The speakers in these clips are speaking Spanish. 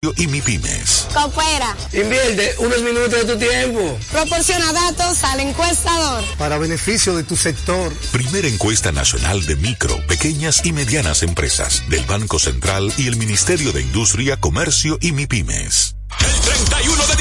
y MIPIMES. Coopera. Invierte unos minutos de tu tiempo. Proporciona datos al encuestador. Para beneficio de tu sector. Primera encuesta nacional de micro, pequeñas y medianas empresas del Banco Central y el Ministerio de Industria, Comercio y MIPIMES. El 31 de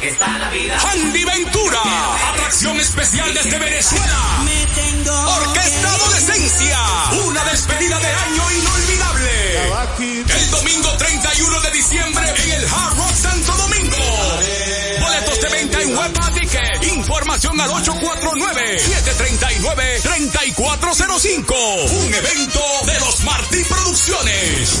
Caballo. Andy Ventura. Atracción especial desde Venezuela. Orquesta Adolescencia. Una despedida de año inolvidable. El domingo 31 de diciembre en el Hard Rock Santo Domingo. Boletos de venta en Web Ticket. Información al 849-739-3405. Un evento de los Martí Producciones.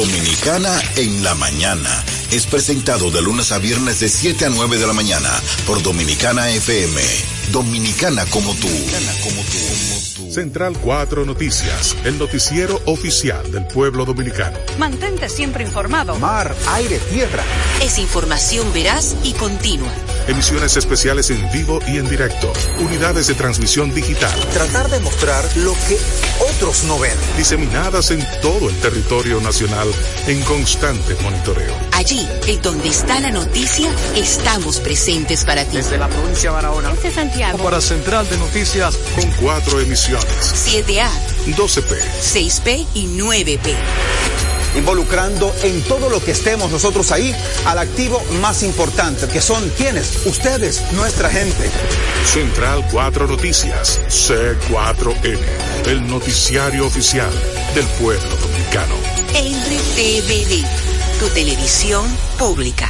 Dominicana en la mañana es presentado de lunes a viernes de 7 a 9 de la mañana por Dominicana FM. Dominicana como tú. Como tú. Central 4 Noticias, el noticiero oficial del pueblo dominicano. Mantente siempre informado. Mar, aire, tierra. Es información veraz y continua. Emisiones especiales en vivo y en directo. Unidades de transmisión digital. Tratar de mostrar lo que otros no ven. Diseminadas en todo el territorio nacional en constante monitoreo. Allí, en donde está la noticia, estamos presentes para ti. Desde la provincia de Barahona. Este Santiago. Para Central de Noticias. Con cuatro emisiones. 7A, 12P, 6P y 9P. Involucrando en todo lo que estemos nosotros ahí al activo más importante, que son quienes, ustedes, nuestra gente. Central 4 Noticias, C4N, el noticiario oficial del pueblo dominicano. RTVD, tu televisión pública.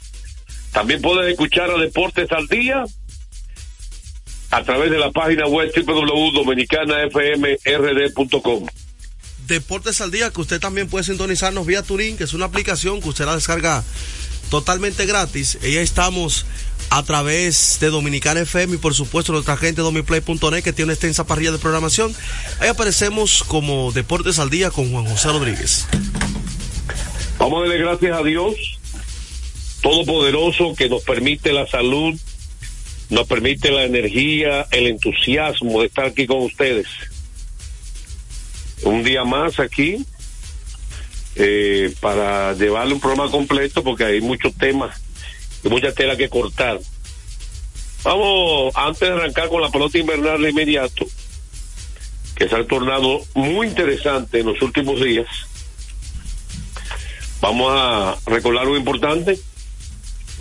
También puedes escuchar a Deportes al Día a través de la página web www.dominicanafmrd.com. Deportes al Día, que usted también puede sintonizarnos vía Turín, que es una aplicación que usted la descarga totalmente gratis. Ahí estamos a través de Dominicana FM y por supuesto nuestra gente domiplay.net que tiene una extensa parrilla de programación. Ahí aparecemos como Deportes al Día con Juan José Rodríguez. Vamos a darle gracias a Dios Todopoderoso que nos permite la salud, nos permite la energía, el entusiasmo de estar aquí con ustedes. Un día más aquí eh, para llevarle un programa completo porque hay muchos temas y mucha tela que cortar. Vamos, antes de arrancar con la pelota invernal de inmediato, que se ha tornado muy interesante en los últimos días, vamos a recordar lo importante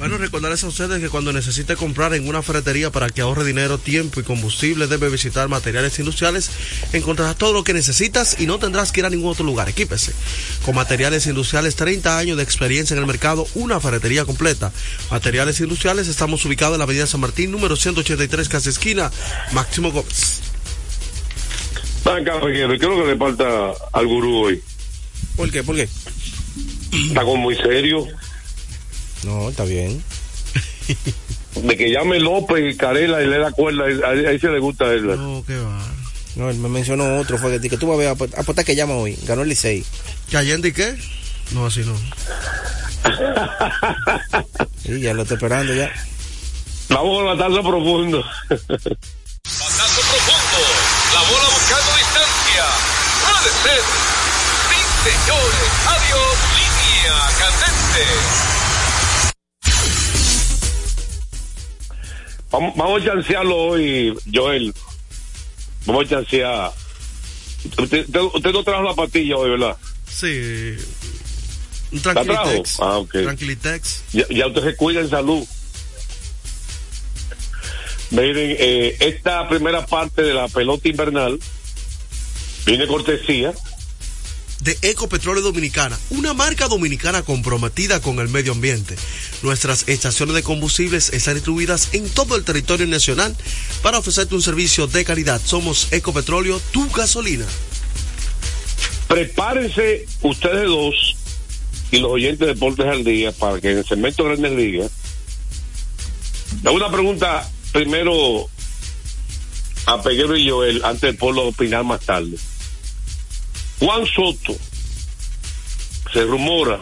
bueno, recordarles a ustedes que cuando necesite comprar en una ferretería para que ahorre dinero, tiempo y combustible, debe visitar materiales industriales. Encontrarás todo lo que necesitas y no tendrás que ir a ningún otro lugar. Equípese. Con materiales industriales, 30 años de experiencia en el mercado, una ferretería completa. Materiales industriales, estamos ubicados en la avenida San Martín, número 183, casa esquina, Máximo Gómez. Venga, ¿qué es lo que le falta al gurú hoy? ¿Por qué? ¿Por qué? Está como muy serio. No, está bien. de que llame López y Carela y le da cuerda, ahí, ahí se le gusta a él. No, qué va. No, él me mencionó otro, fue que, que tú vas a ver, apuesta que llama hoy, ganó el Licey. ¿Que Allende y qué? No, así no. sí, ya lo estoy esperando ya. Vamos a batazo profundo. batazo profundo. La bola buscando distancia. Puede ser. Sí, señores. Adiós. Línea candente. Vamos, vamos a chancearlo hoy, Joel. Vamos a chancear. Usted, usted, no trajo la patilla hoy, ¿verdad? Sí. Un tranquilitex. Ah. Tranquilitex. Ya, ya, usted se cuida en salud. Miren, eh, esta primera parte de la pelota invernal viene cortesía de Ecopetróleo Dominicana, una marca dominicana comprometida con el medio ambiente. Nuestras estaciones de combustibles están distribuidas en todo el territorio nacional para ofrecerte un servicio de calidad. Somos Ecopetróleo, tu gasolina. Prepárense ustedes dos y los oyentes de Deportes al Día para que en el segmento Grandes Ligas. Una pregunta primero a Peguero y Joel antes de poderlo opinar más tarde. Juan Soto se rumora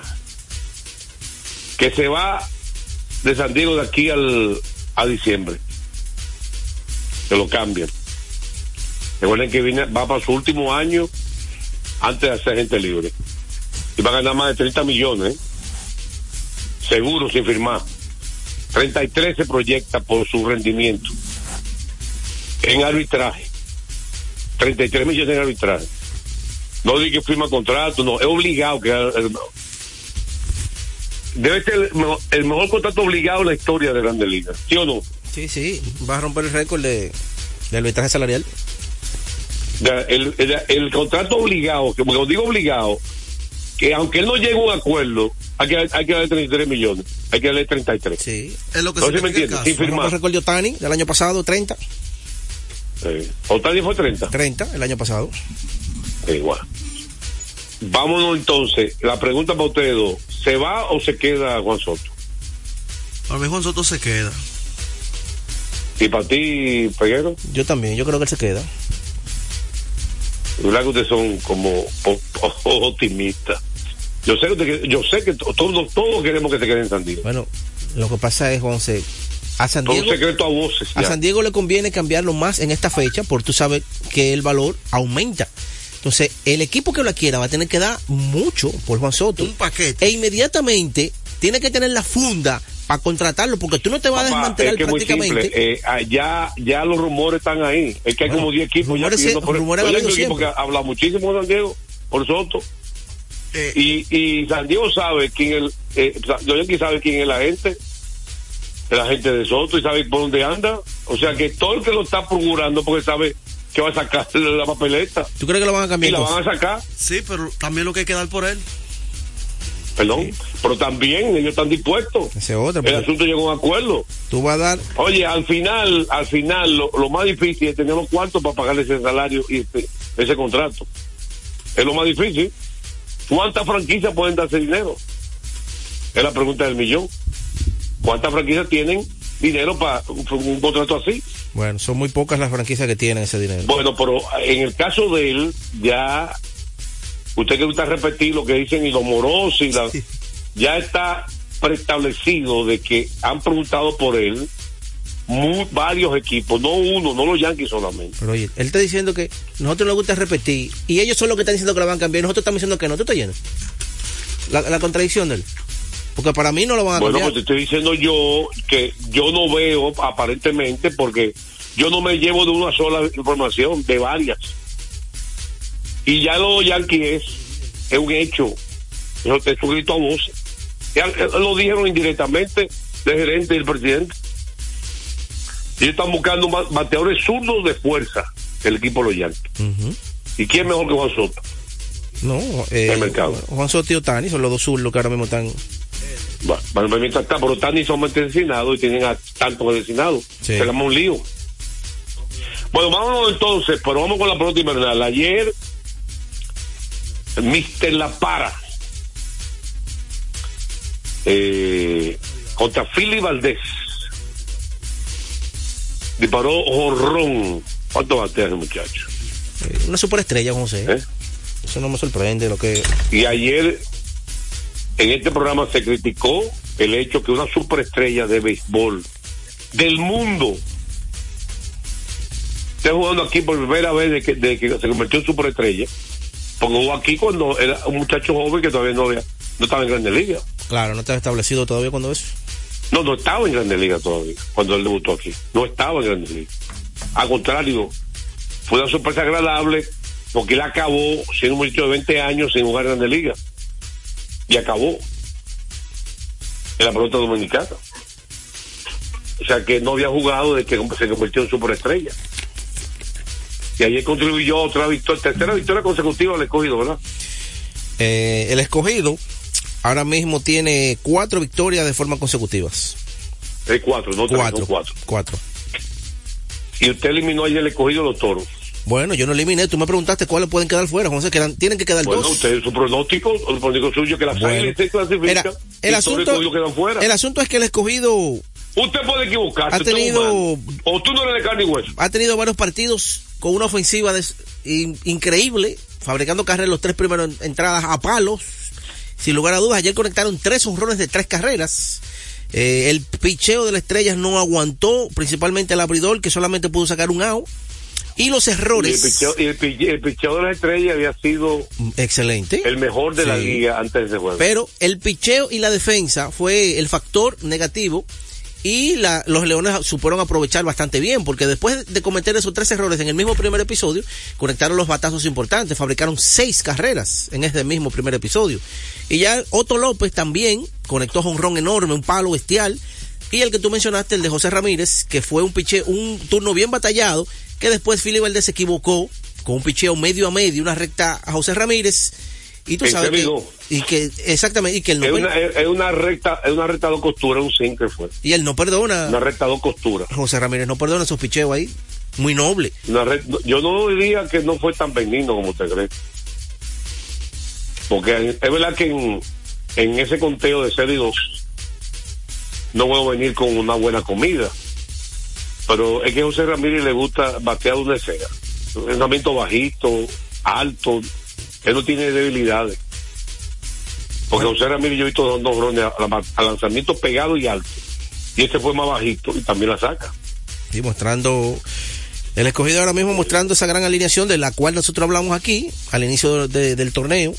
que se va de San Diego de aquí al, a diciembre. Que lo cambian. Recuerden que viene, va para su último año antes de ser gente libre. Y va a ganar más de 30 millones. ¿eh? Seguro, sin firmar. 33 se proyecta por su rendimiento. En arbitraje. 33 millones en arbitraje. No diga que firma contrato, no, es obligado que debe ser el, el, mejor contrato obligado en la historia de Grandes Ligas, ¿sí o no? Sí, sí, va a romper el récord de, del arbitraje salarial. El, el, el, contrato obligado, que digo obligado, que aunque él no llegue a un acuerdo, hay que, hay que darle 33 millones, hay que darle 33. Sí, es lo que no se me entiende, sin firmar. El récord de Otani del año pasado, 30. Sí. Otani fue 30. 30 el año pasado. Igual. Vámonos entonces. La pregunta para ustedes dos: ¿se va o se queda Juan Soto? Para mí, Juan Soto se queda. ¿Y para ti, Peguero? Yo también, yo creo que él se queda. ¿Verdad que ustedes son como optimistas? Yo sé que, yo sé que todos, todos queremos que se quede en San Diego. Bueno, lo que pasa es, Juan, a San Diego, secreto a, voces, a San Diego le conviene cambiarlo más en esta fecha porque tú sabes que el valor aumenta. Entonces, el equipo que lo quiera va a tener que dar mucho por Juan Soto. Un paquete. E inmediatamente tiene que tener la funda para contratarlo, porque tú no te vas a desmantelar es que prácticamente. Eh, ya, ya los rumores están ahí. Es que hay bueno, como 10 equipos rumores, ya por rumores el, equipo que habla muchísimo de San Diego por Soto. Eh, y, y San Diego sabe quién es, eh, sabe quién es la gente, la gente de Soto y sabe por dónde anda. O sea que todo el que lo está procurando porque sabe que va a sacar la papeleta. ¿Tú crees que lo van a cambiar? Y la van a sacar. Sí, pero también lo que hay que dar por él. Perdón, sí. pero también ellos están dispuestos. Ese otro, el asunto llegó a un acuerdo. Tú vas a dar. Oye, al final, al final, lo, lo más difícil es tener los cuartos para pagarle ese salario y ese, ese contrato. Es lo más difícil. ¿Cuántas franquicias pueden darse dinero? Es la pregunta del millón. ¿Cuántas franquicias tienen dinero para un, un contrato así? Bueno, son muy pocas las franquicias que tienen ese dinero. Bueno, pero en el caso de él, ya usted que gusta repetir lo que dicen y los morosos y la, ya está preestablecido de que han preguntado por él mu- varios equipos, no uno, no los Yankees solamente. Pero oye, él está diciendo que nosotros nos gusta repetir y ellos son los que están diciendo que la van a cambiar y nosotros estamos diciendo que no. ¿Tú estás lleno? La, la contradicción de él. Porque para mí no lo van a Bueno, cambiar. pues te estoy diciendo yo que yo no veo aparentemente porque yo no me llevo de una sola información, de varias. Y ya los Yankees es un hecho. Eso te grito a voz. Ya, lo dijeron indirectamente el gerente y el presidente. Ellos están buscando ba- bateadores zurdos de fuerza, el equipo de los Yankees. ¿Y quién mejor que Juan Soto? No, eh, El mercado. Juan Soto y Otani son los dos zurdos que ahora mismo están. Bueno, mientras está, pero Tani son designados y tienen a tantos designados. Sí. Se le arma un lío. Bueno, vámonos entonces, pero vamos con la pelota invernal. Ayer, Mister La Para, eh, contra Philly Valdés, disparó jorrón. ¿Cuánto batea ese muchacho? eh, una superestrella, José. ¿Eh? Eso no me sorprende lo que. Y ayer en este programa se criticó el hecho que una superestrella de béisbol del mundo esté jugando aquí por primera vez de que, de que se convirtió en superestrella. Porque jugó aquí cuando era un muchacho joven que todavía no había, no estaba en Grandes Ligas. Claro, no está establecido todavía cuando eso. No, no estaba en Grandes Ligas todavía, cuando él debutó aquí. No estaba en Grandes Ligas. Al contrario, fue una sorpresa agradable porque él acabó siendo un muchacho de 20 años sin jugar en Grandes Ligas. Y acabó en la pelota dominicana. O sea que no había jugado desde que se convirtió en superestrella. Y ayer contribuyó otra victoria, tercera victoria consecutiva al escogido, ¿verdad? Eh, el escogido ahora mismo tiene cuatro victorias de forma consecutivas. Es cuatro, no tres, Cuatro. cuatro. Cuatro. Y usted eliminó ayer el escogido los toros. Bueno, yo no eliminé. Tú me preguntaste cuáles pueden quedar fuera. José, quedan, tienen que quedar Bueno, dos. usted, su pronóstico, el pronóstico suyo que las Bueno. se clasifican Era- el asunto- fuera. El es que el escogido Usted puede equivocarse. Ha tenido-. O tú no eres de carne y hueso. ha tenido varios partidos con una ofensiva in- increíble, fabricando carreras los tres primeros en- entradas a palos. Sin lugar a dudas, ayer conectaron tres honrones de tres carreras. Eh, el picheo de las estrellas no aguantó, principalmente el abridor, que solamente pudo sacar un out. Y los Y el errores. picheo, y el el picheo de las estrellas había sido Excelente. el mejor de la liga antes de ese juego. Pero el picheo y la defensa fue el factor negativo y la- los Leones supieron aprovechar bastante bien porque después de cometer esos tres errores en el mismo primer episodio, conectaron los batazos importantes, fabricaron seis carreras en ese mismo primer episodio. Y ya Otto López también conectó jonrón enorme, un palo bestial. Y el que tú mencionaste, el de José Ramírez, que fue un picheo, un turno bien batallado, que después Philly Valdés se equivocó con un picheo medio a medio, una recta a José Ramírez. Y tú sabes que, y que exactamente y que él no es, una, es, una recta, es una recta dos costuras, un sinker fue. y él no perdona. Una recta dos costuras. José Ramírez no perdona esos picheos ahí, muy noble. Una yo no diría que no fue tan benigno como usted cree. Porque es verdad que en, en ese conteo de 0 y 2 no puedo venir con una buena comida. Pero es que a José Ramírez le gusta batear donde sea. Un bajito, alto. Él no tiene debilidades. Porque José Ramírez yo he visto dos nombrones a, lanzamiento pegado y alto. Y este fue más bajito y también la saca. Y mostrando el escogido ahora mismo mostrando esa gran alineación de la cual nosotros hablamos aquí al inicio de- del torneo.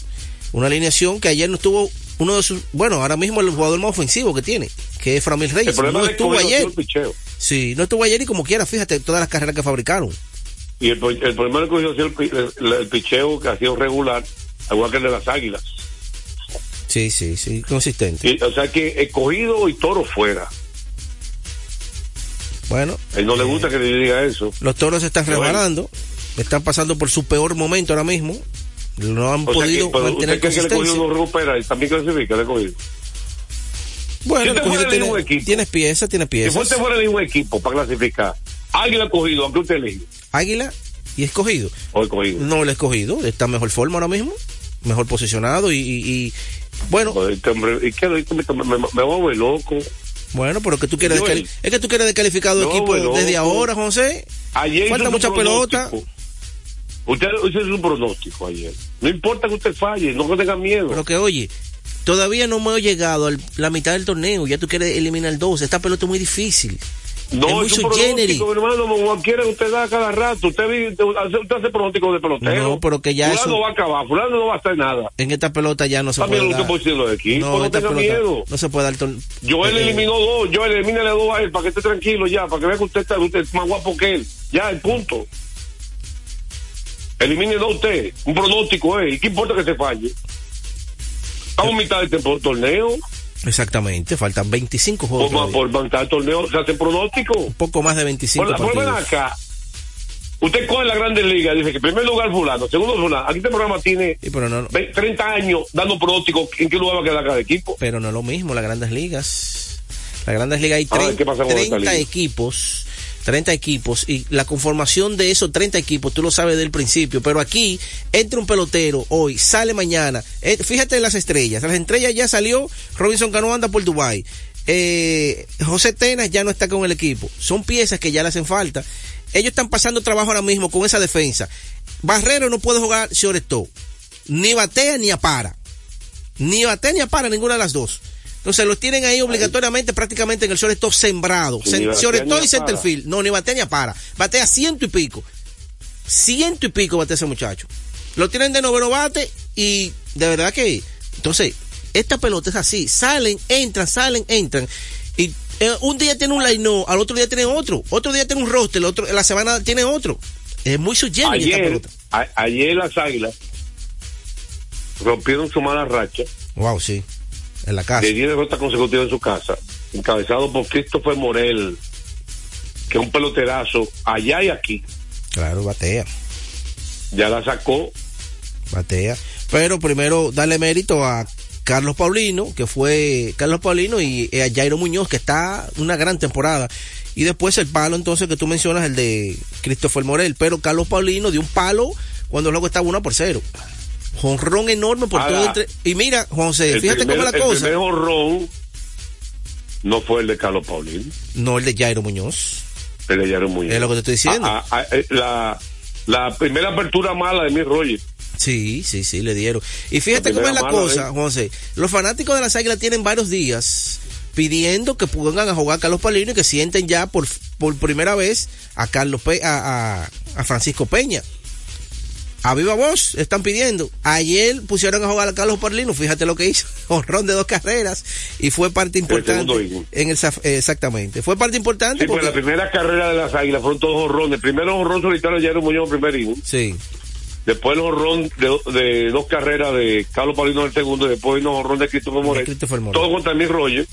Una alineación que ayer no estuvo uno de sus, bueno, ahora mismo el jugador más ofensivo que tiene, que es Framil El Reyes. problema No estuvo ayer. el. Sí, no estuvo ayer y como quiera, fíjate todas las carreras que fabricaron. Y el, el problema del cogido ha sido el, el- el picheo que ha sido regular, al igual que el de las águilas. Sí, sí, sí, consistente. Y, o sea que escogido y toro fuera. Bueno, A él no le gusta que le diga eso. los toros se están bueno. rebalando, están pasando por su peor momento ahora mismo. No han O que, podido pero mantener usted cree que el consistencia. no recupera y también clasifica el escogido. Bueno, Si usted tiene, tienes piezas, tiene Si piezas. fuese fuera de un equipo para clasificar, águila escogido, aunque usted elige, Águila y escogido. o escogido. No, el escogido está en mejor forma ahora mismo, mejor posicionado y, y- y, bueno, Joder, este hombre, ¿y qué? Me, me, me, me vuelve loco. Bueno, pero que tú quieres es que tú quieres tu No, equipo desde ahora, José. Ayer Falta mucha pelota. pronóstico. Usted hizo su pronóstico ayer. No importa que usted falle, no que tenga miedo. Pero que oye, todavía no me he llegado a la mitad del torneo, ya tú quieres eliminar dos. Esta pelota es muy difícil. No, es muy es pronóstico, hermano, como cualquiera que usted da cada rato. Usted, vi- usted hace, pronóstico de pelotero. No, pero que ya fulano eso- va a acabar, fulano no va a hacer nada. En esta pelota ya no se También puede lo que dar. puede decir los equipos, no, tenga pelota miedo. No se puede dar torneo. Joel eliminó dos, Joel elimínale dos a él para que esté tranquilo ya, para que vea que usted está usted es más guapo que él. Ya, el punto. Elimine dos usted, un pronóstico, ¿eh? ¿Y qué importa que se falle? Estamos en mitad de este torneo, Exactamente, faltan 25 juegos. por, por mitad del torneo se hace pronóstico. Un poco más de 25 Por, ven partidos. acá, usted coge la Grandes Ligas, dice que primer lugar fulano, segundo fulano, aquí este programa tiene Sí, pero no, ve- 30 años dando pronóstico en qué lugar va a quedar cada equipo. pero no es lo mismo, las grandes ligas. Las grandes ligas hay A ver, 30, ¿qué pasa con esta 30 liga? equipos. 30 equipos y la conformación de esos 30 equipos tú lo sabes del principio, pero aquí entra un pelotero hoy, sale mañana. Eh, fíjate en las estrellas, las estrellas ya salió, Robinson Cano anda por Dubai. Eh, José Tenas ya no está con el equipo. Son piezas que ya le hacen falta. Ellos están pasando trabajo ahora mismo con esa defensa. Barrero no puede jugar shortstop. Ni batea ni apara. Ni batea ni apara ninguna de las dos. Entonces los tienen ahí obligatoriamente prácticamente en el shortstop sembrado. Sen- Shortstop y centerfield. No, ni batea ni apara. Batea ciento y pico. Ciento y pico batea ese muchacho. Lo tienen de noveno bate y de verdad que... Entonces, esta pelota es así. Salen, entran, salen, entran. Y eh, un día tiene un line al otro día tiene otro. Otro día tiene un roster, el otro, la semana tiene otro. Es muy subgénero esta pelota. a- ayer las águilas rompieron su mala racha Wow, sí. En la casa. de 10 derrotas consecutivas en su casa, encabezado por Christopher Morel, que es un peloterazo allá y aquí. Claro, batea. Ya la sacó. batea. Pero primero darle mérito a Carlos Paulino, que fue Carlos Paulino y eh, a Jairo Muñoz, que está una gran temporada. Y después el palo entonces que tú mencionas, el de Christopher Morel. Pero Carlos Paulino dio un palo cuando luego estaba uno por cero. Jonrón enorme por Ahora, todo entre... Y mira, José, El fíjate primer- cómo es la El cosa. primer honrón no fue el de Carlos Paulino, No el de Jairo Muñoz. el de Jairo Muñoz. Es lo que te estoy diciendo. Ah, ah, ah, eh, la, la primera apertura mala de mi Roger. Sí, sí, sí, le dieron. Y fíjate cómo es la mala, cosa, ¿eh? José. Los fanáticos de las águilas tienen varios días pidiendo que pongan a jugar a Carlos Paulino y que sienten ya por, por primera vez a Carlos Pe- a, a, a Francisco Peña. A viva voz están pidiendo. Ayer pusieron a jugar a Carlos Paulino, fíjate lo que hizo, honrón de dos carreras y fue parte importante inning. en el eh, exactamente. Fue parte importante Sí, pues la primera carrera de las águilas fueron todos honrones. Primero honrón solitario de Jairo Muñoz primer inning. sí, Después el honrón de, de dos carreras de Carlos Paulino en el segundo. Y después vino honrón de. Christopher Morel. Todo contra mi Roger,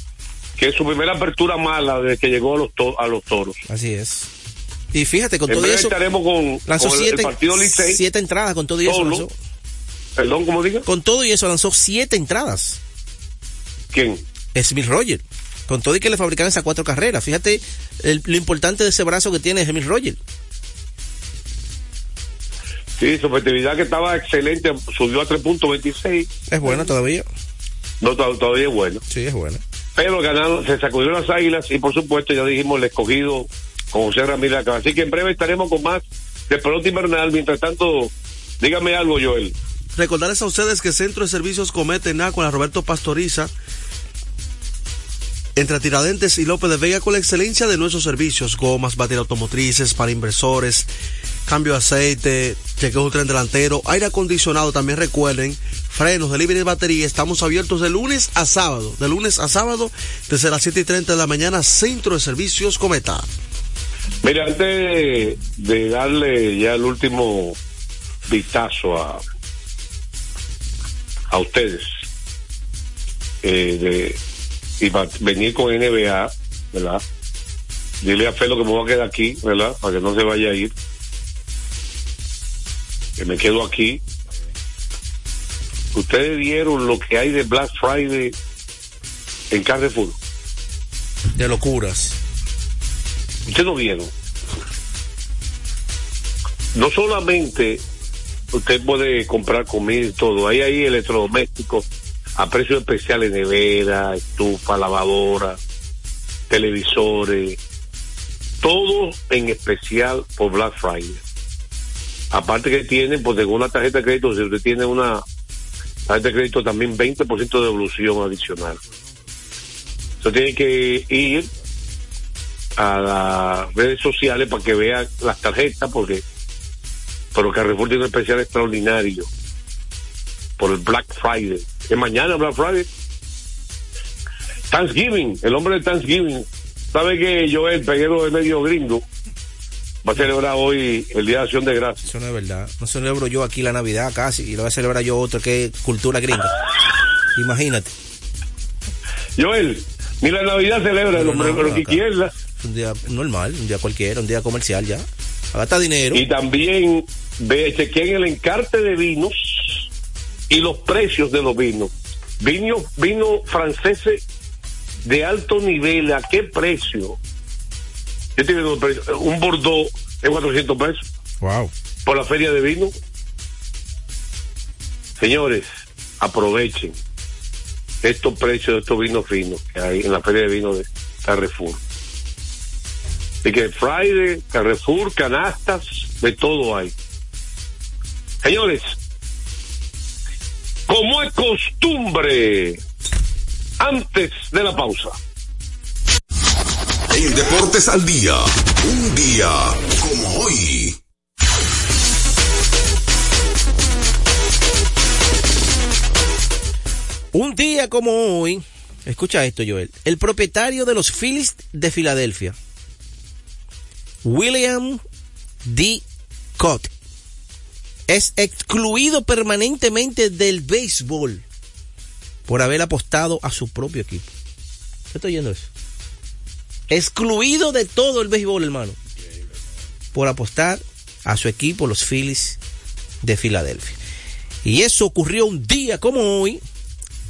que es su primera apertura mala desde que llegó a los, to- a los toros. así es. Y fíjate, con En todo eso estaremos con, lanzó con siete, el partido Licey. siete entradas con todo y eso lanzó. Perdón, ¿cómo diga? Con todo y eso lanzó siete entradas. ¿Quién? Smith Roger. Con todo y que le fabricaron esas cuatro carreras. Fíjate el- lo importante de ese brazo que tiene Smith Roger. Sí, su efectividad que estaba excelente subió a 3.26. Es buena todavía. No, to- todavía es bueno. Sí, es buena. Pero ganaron, se sacudieron las águilas y por supuesto ya dijimos el escogido con José Ramírez acá. Así que en breve estaremos con más de pelota invernal. Mientras tanto, dígame algo, Joel. Recordarles a ustedes que Centro de Servicios Comete con la Roberto Pastoriza entre Tiradentes y López de Vega con la excelencia de nuestros servicios, gomas, baterías automotrices para inversores, cambio de aceite, chequeo de tren delantero, aire acondicionado, también recuerden, frenos, delivery de batería, estamos abiertos de lunes a sábado, de lunes a sábado, desde las 7 y 30 de la mañana, Centro de Servicios Cometa. Mira, antes de, darle ya el último vistazo a, a ustedes, eh, de, y va- venir con NBA, ¿verdad? Dile a Felo que me voy a quedar aquí, ¿verdad? Para que no se vaya a ir. Que me quedo aquí. Ustedes vieron lo que hay de Black Friday en Carrefour. De locuras. Ustedes no vieron. No solamente usted puede comprar comida y todo, hay ahí electrodomésticos a precios especiales, nevera, estufa, lavadora, televisores, todo en especial por Black Friday. Aparte que tienen, pues según la tarjeta de crédito, si usted tiene una tarjeta de crédito, también 20% de devolución adicional. Usted tiene que ir a las redes sociales para que vea las tarjetas, porque pero Carrefour tiene un especial extraordinario por el Black Friday. Es mañana Black Friday. Thanksgiving, el hombre de Thanksgiving. ¿Sabe que Joel, peguero de medio gringo, va a celebrar hoy el Día de Acción de Gracias? Eso no es verdad. No celebro yo aquí la Navidad casi y lo voy a celebrar yo otro que es cultura gringa. Imagínate. Joel, ni la Navidad celebra el hombre, pero que quiera. Un día normal, un día cualquiera, un día comercial ya. Gasta dinero. Y también ve, chequen el encarte de vinos y los precios de los vinos. Vino, vino franceses de alto nivel, ¿a qué precio? Yo estoy viendo el precio. Un Bordeaux en 400 pesos. Wow. Por la feria de vino. Señores, aprovechen estos precios de estos vinos finos que hay en la feria de vino de Carrefour. Así que Friday, Carrefour, canastas, de todo hay. Señores, como es costumbre, antes de la pausa. En Deportes al Día, un día como hoy. Un día como hoy, escucha esto Joel, el propietario de los Phillies de Filadelfia, William D. Cott, es excluido permanentemente del béisbol por haber apostado a su propio equipo. ¿Qué estoy oyendo eso? Excluido de todo el béisbol, hermano. Por apostar a su equipo, los Phillies de Filadelfia. Y eso ocurrió un día como hoy,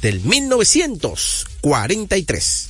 del 1943.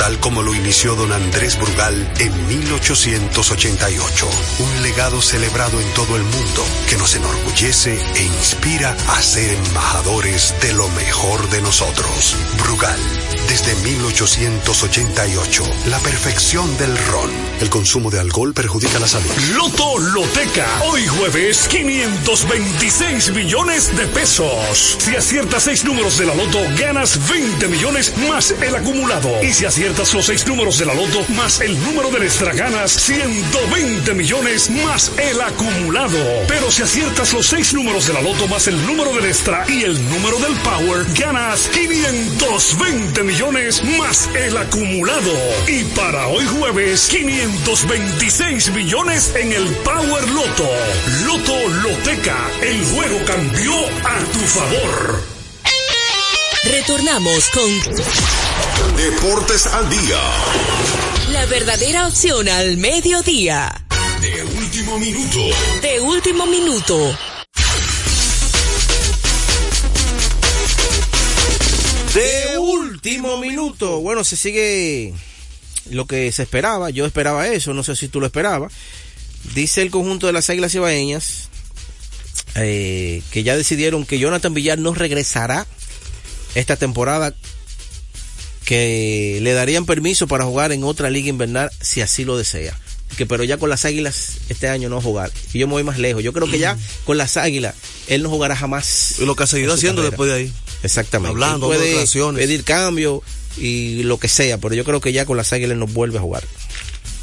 tal como lo inició don Andrés Brugal en 1888. Un legado celebrado en todo el mundo que nos enorgullece e inspira a ser embajadores de lo mejor de nosotros. Brugal, desde 1888, la perfección del ron. El consumo de alcohol perjudica la salud. Loto Loteca, hoy jueves 526 millones de pesos. Si aciertas seis números de la Loto, ganas 20 millones más el acumulado. Y si aciertas los seis números de la Loto más el número de extra, ganas 120 millones más el acumulado. Pero si aciertas los seis números de la Loto más el número del extra y el número del Power, ganas 520 millones más el acumulado. Y para hoy jueves, 526 millones en el Power Loto. Loto Loteca, el juego cambió a tu favor. Retornamos con Deportes al día. la verdadera opción al mediodía. De último minuto. De último minuto. De último minuto. Bueno, se sigue lo que se esperaba. Yo esperaba eso. No sé si tú lo esperabas. Dice el conjunto de las Águilas Ibaeñas eh, que ya decidieron que Jonathan Villar no regresará esta temporada que le darían permiso para jugar en otra liga invernal si así lo desea. Que, pero ya con las águilas este año no jugar. Y yo me voy más lejos. Yo creo que ya con las águilas él no jugará jamás. Y lo que ha seguido haciendo carrera. después de ahí. Exactamente. Hablando, Él puede pedir cambio y lo que sea, pero yo creo que ya con las águilas no vuelve a jugar.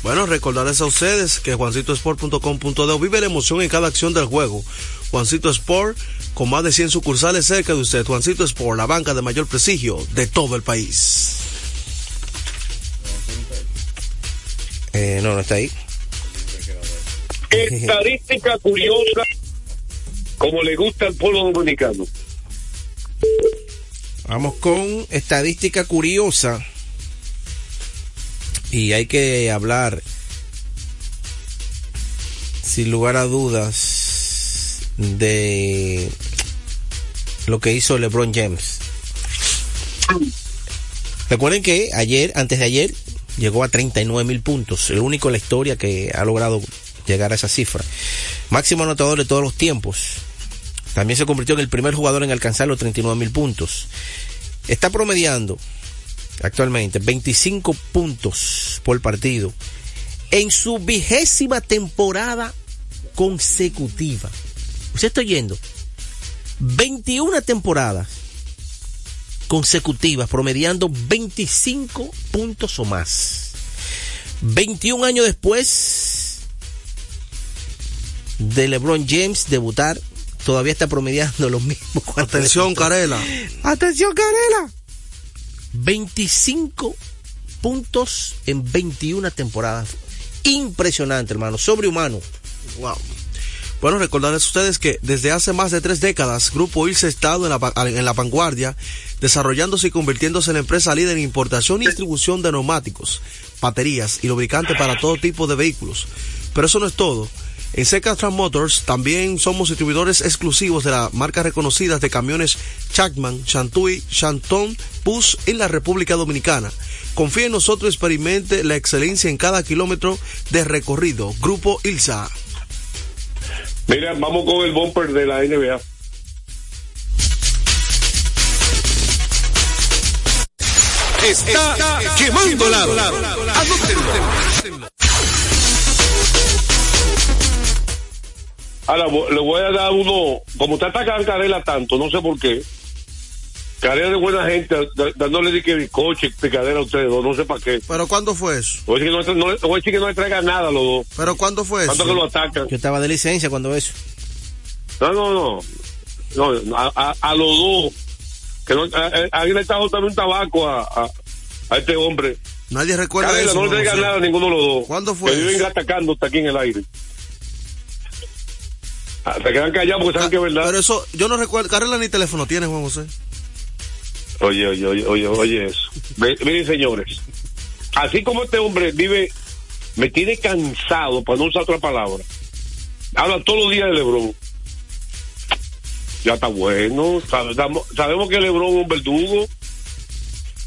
Bueno, recordarles a ustedes que juancitosport.com.de vive la emoción en cada acción del juego. Juancito Sport, con más de 100 sucursales cerca de usted. Juancito Sport, la banca de mayor prestigio de todo el país. Eh, no, no está ahí. Estadística curiosa, como le gusta al pueblo dominicano. Vamos con estadística curiosa. Y hay que hablar, sin lugar a dudas, de lo que hizo LeBron James. Recuerden que ayer, antes de ayer, llegó a 39 mil puntos. El único en la historia que ha logrado llegar a esa cifra. Máximo anotador de todos los tiempos. También se convirtió en el primer jugador en alcanzar los 39 mil puntos. Está promediando actualmente 25 puntos por partido en su vigésima temporada consecutiva. ¿Usted está oyendo? 21 temporadas consecutivas, promediando 25 puntos o más. 21 años después de LeBron James debutar, todavía está promediando los mismos. Atención, Carela. Atención, Carela. 25 puntos en 21 temporadas. Impresionante, hermano. Sobrehumano. Wow. Bueno, recordarles a ustedes que desde hace más de tres décadas, Grupo Ilse ha estado en la, vanguardia, desarrollándose y convirtiéndose en la empresa líder en importación y distribución de neumáticos, baterías y lubricantes para todo tipo de vehículos. Pero eso no es todo. En Seca Trans Motors también somos distribuidores exclusivos de las marcas reconocidas de camiones Chapman, Chantui, Chanton, Push en la República Dominicana. Confíe en nosotros y experimente la excelencia en cada kilómetro de recorrido. Grupo Ilsa. Mira, vamos con el bumper de la NBA. Está quemando lado. Anótenlo. Ahora le voy a dar uno, como usted ataca a Carela tanto, no sé por qué. Carela de buena gente, dándole de que bizcocho y picadera a ustedes dos, no sé para qué. ¿Pero cuándo fue eso? Voy a decir que no, que no le traiga nada a los dos. ¿Pero cuándo fue eso? Que lo atacan. Yo estaba de licencia cuando eso. No, no, no. No, a, a- a los dos. Que no, a- a- alguien le está botando un tabaco a, a, a este hombre. Nadie recuerda Carela, eso. no le nada a ninguno de los dos. ¿Cuándo fue Que viven eso? atacando hasta aquí en el aire. Ah, Se quedan callados porque saben que es verdad. Pero eso, yo no recuerdo. Carela ni teléfono tiene, Juan José. Oye, oye, oye, oye, oye eso. Miren, señores, así como este hombre vive, me tiene cansado, para no usar otra palabra. Habla todos los días de Lebron. Ya está bueno. Sabemos, que Lebron es un verdugo.